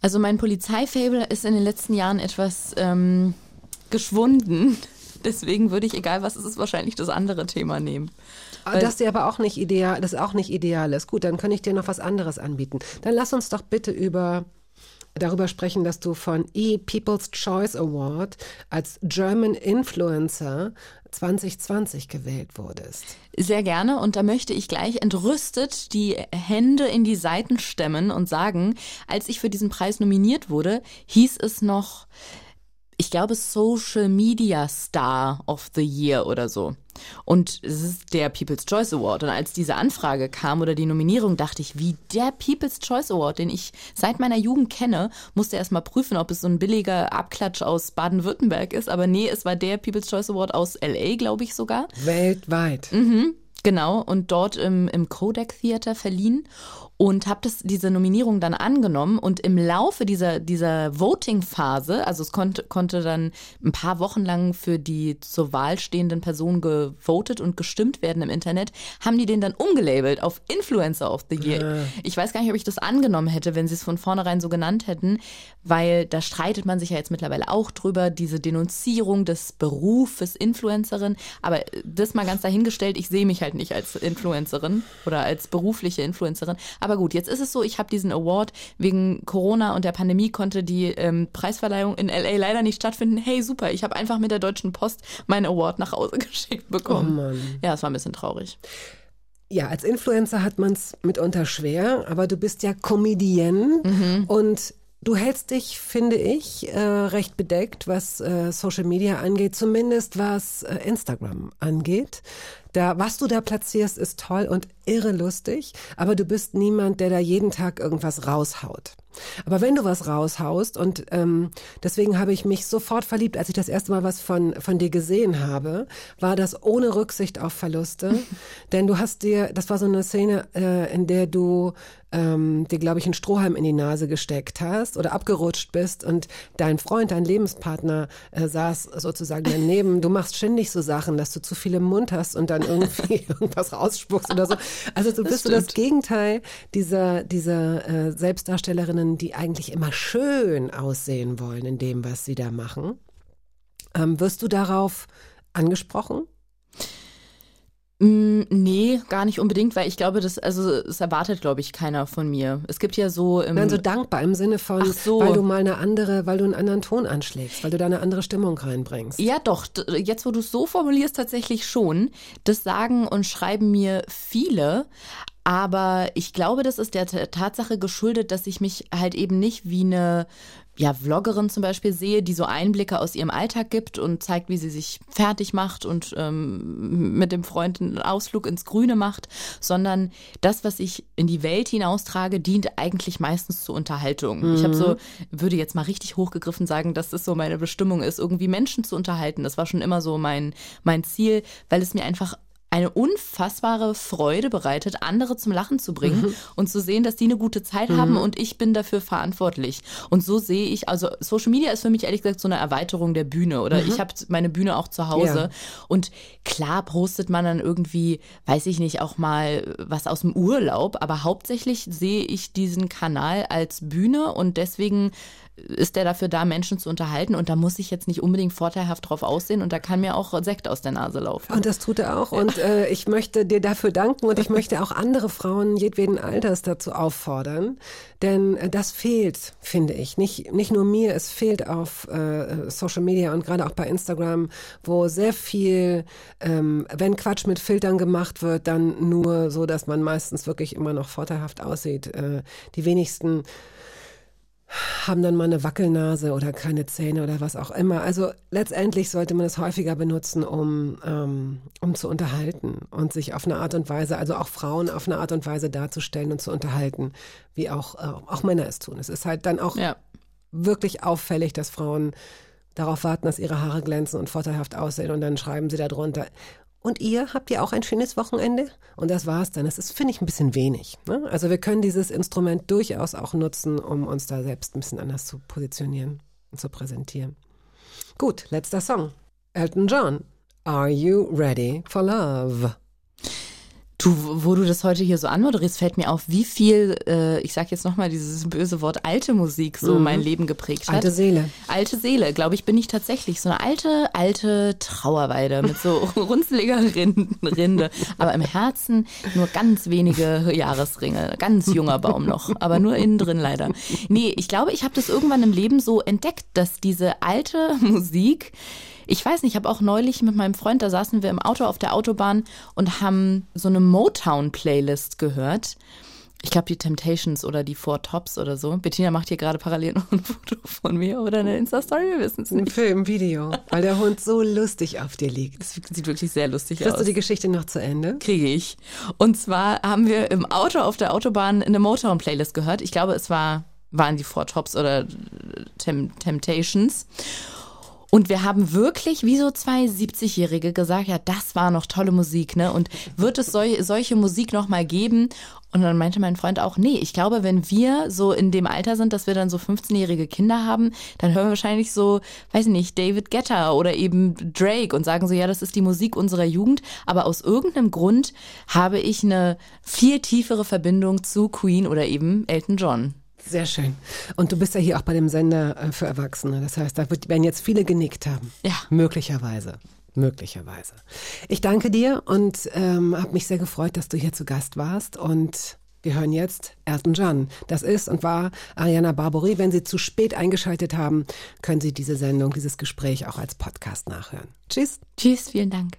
Also mein Polizeifable ist in den letzten Jahren etwas ähm, geschwunden. Deswegen würde ich, egal was es ist, wahrscheinlich das andere Thema nehmen. Weil-
Das dir aber auch nicht ideal, das auch nicht ideal ist. Gut, dann kann ich dir noch was anderes anbieten. Dann lass uns doch bitte über darüber sprechen, dass du von E-People's Choice Award als German Influencer 2020 gewählt wurdest.
Sehr gerne. Und da möchte ich gleich entrüstet die Hände in die Seiten stemmen und sagen, als ich für diesen Preis nominiert wurde, hieß es noch, ich glaube, Social Media Star of the Year oder so. Und es ist der People's Choice Award. Und als diese Anfrage kam oder die Nominierung, dachte ich, wie der People's Choice Award, den ich seit meiner Jugend kenne, musste erst mal prüfen, ob es so ein billiger Abklatsch aus Baden-Württemberg ist. Aber nee, es war der People's Choice Award aus LA, glaube ich sogar.
Weltweit.
Genau, und dort im, im Kodak Theater verliehen und habe das diese Nominierung dann angenommen und im Laufe dieser dieser Voting Phase, also es konnte konnte dann ein paar Wochen lang für die zur Wahl stehenden Personen gevotet und gestimmt werden im Internet, haben die den dann umgelabelt auf Influencer of the Year. Ich weiß gar nicht, ob ich das angenommen hätte, wenn sie es von vornherein so genannt hätten, weil da streitet man sich ja jetzt mittlerweile auch drüber, diese Denunzierung des Berufes Influencerin, aber das mal ganz dahingestellt, ich sehe mich halt nicht als Influencerin oder als berufliche Influencerin. Aber gut, jetzt ist es so, ich habe diesen Award wegen Corona und der Pandemie konnte die ähm, Preisverleihung in LA leider nicht stattfinden. Hey, super, ich habe einfach mit der Deutschen Post meinen Award nach Hause geschickt bekommen.
Oh Mann.
Ja, es war ein bisschen traurig.
Ja, als Influencer hat man es mitunter schwer, aber du bist ja Comedienne und du hältst dich, finde ich, äh, recht bedeckt, was äh, Social Media angeht, zumindest was äh, Instagram angeht. Da, was du da platzierst, ist toll und irre lustig, aber du bist niemand, der da jeden Tag irgendwas raushaut. Aber wenn du was raushaust und ähm, deswegen habe ich mich sofort verliebt, als ich das erste Mal was von, von dir gesehen habe, war das ohne Rücksicht auf Verluste. Denn du hast dir, das war so eine Szene, äh, in der du ähm, dir, glaube ich, einen Strohhalm in die Nase gesteckt hast oder abgerutscht bist und dein Freund, dein Lebenspartner äh, saß sozusagen daneben. Du machst ständig so Sachen, dass du zu viel im Mund hast und dann irgendwie irgendwas rausspuckst oder so. Also du bist so das Gegenteil dieser, dieser äh, Selbstdarstellerinnen, die eigentlich immer schön aussehen wollen in dem, was sie da machen. Ähm, wirst du darauf angesprochen?
Mm, Nee, gar nicht unbedingt, weil ich glaube, das, also es erwartet, glaube ich, keiner von mir. Es gibt ja so im
Nein, so dankbar im Sinne von,
so.
weil du mal eine andere, weil du einen anderen Ton anschlägst, weil du da eine andere Stimmung reinbringst.
Ja, doch. Jetzt, wo du es so formulierst, tatsächlich schon. Das sagen und schreiben mir viele. Aber ich glaube, das ist der Tatsache geschuldet, dass ich mich halt eben nicht wie eine ja, Vloggerin zum Beispiel sehe, die so Einblicke aus ihrem Alltag gibt und zeigt, wie sie sich fertig macht und ähm, mit dem Freund einen Ausflug ins Grüne macht, sondern das, was ich in die Welt hinaustrage, dient eigentlich meistens zur Unterhaltung. Ich habe so, würde jetzt mal richtig hochgegriffen sagen, dass das so meine Bestimmung ist, irgendwie Menschen zu unterhalten. Das war schon immer so mein, mein Ziel, weil es mir einfach eine unfassbare Freude bereitet, andere zum Lachen zu bringen
Mhm.
und zu sehen, dass die eine gute Zeit haben und ich bin dafür verantwortlich. Und so sehe ich, also Social Media ist für mich ehrlich gesagt so eine Erweiterung der Bühne oder ich habe meine Bühne auch zu Hause
Mhm. Ja.
und klar postet man dann irgendwie, weiß ich nicht, auch mal was aus dem Urlaub, aber hauptsächlich sehe ich diesen Kanal als Bühne und deswegen ist der dafür da, Menschen zu unterhalten und da muss ich jetzt nicht unbedingt vorteilhaft drauf aussehen und da kann mir auch Sekt aus der Nase laufen.
Und das tut er auch. Und äh, ich möchte dir dafür danken und ich möchte auch andere Frauen jedweden Alters dazu auffordern. Denn äh, das fehlt, finde ich. Nicht, nicht nur mir, es fehlt auf äh, Social Media und gerade auch bei Instagram, wo sehr viel, ähm, wenn Quatsch mit Filtern gemacht wird, dann nur so, dass man meistens wirklich immer noch vorteilhaft aussieht. Äh, die wenigsten haben dann mal eine Wackelnase oder keine Zähne oder was auch immer. Also letztendlich sollte man es häufiger benutzen, um, ähm, um zu unterhalten und sich auf eine Art und Weise, also auch Frauen auf eine Art und Weise darzustellen und zu unterhalten, wie auch, äh, auch Männer es tun. Es ist halt dann auch
Ja.
wirklich auffällig, dass Frauen darauf warten, dass ihre Haare glänzen und vorteilhaft aussehen und dann schreiben sie darunter. Und ihr habt ihr auch ein schönes Wochenende? Und das war's dann. Das ist, finde ich, ein bisschen wenig. Ne? Also wir können dieses Instrument durchaus auch nutzen, um uns da selbst ein bisschen anders zu positionieren und zu präsentieren. Gut, letzter Song. Elton John. Are you ready for love?
Du, wo du das heute hier so anmoderierst, fällt mir auf, wie viel, äh, ich sag jetzt nochmal dieses böse Wort, alte Musik so mein Leben geprägt hat.
Mhm. Alte Seele.
Alte Seele, glaube ich, bin ich tatsächlich. So eine alte, alte Trauerweide mit so runzeliger Rinde. Aber im Herzen nur ganz wenige Jahresringe. Ganz junger Baum noch. Aber nur innen drin leider. Nee, ich glaube, ich habe das irgendwann im Leben so entdeckt, dass diese alte Musik ich weiß nicht, ich habe auch neulich mit meinem Freund, da saßen wir im Auto auf der Autobahn und haben so eine Motown-Playlist gehört. Ich glaube, die Temptations oder die Four Tops oder so. Bettina macht hier gerade parallel noch ein Foto von mir oder eine Insta-Story, wir wissen es
Ein
nicht.
Film, Video, weil der Hund so lustig auf dir liegt.
Das sieht wirklich sehr lustig
Kriegst
aus.
du die Geschichte noch zu Ende?
Kriege ich. Und zwar haben wir im Auto auf der Autobahn eine Motown-Playlist gehört. Ich glaube, es war, waren die Four Tops oder Tem Temptations. Und wir haben wirklich wie so zwei 70-Jährige gesagt, ja, das war noch tolle Musik, ne? Und wird es sol solche Musik noch mal geben? Und dann meinte mein Freund auch, nee, ich glaube, wenn wir so in dem Alter sind, dass wir dann so 15-jährige Kinder haben, dann hören wir wahrscheinlich so, weiß ich nicht, David Guetta oder eben Drake und sagen so, ja, das ist die Musik unserer Jugend. Aber aus irgendeinem Grund habe ich eine viel tiefere Verbindung zu Queen oder eben Elton John.
Sehr schön. Und du bist ja hier auch bei dem Sender äh, für Erwachsene. Das heißt, da werden jetzt viele genickt haben.
Ja.
Möglicherweise. Möglicherweise. Ich danke dir und ähm, habe mich sehr gefreut, dass du hier zu Gast warst. Und wir hören jetzt Elton John. Das ist und war Ariana Barbori. Wenn Sie zu spät eingeschaltet haben, können Sie diese Sendung, dieses Gespräch auch als Podcast nachhören. Tschüss.
Tschüss, vielen Dank.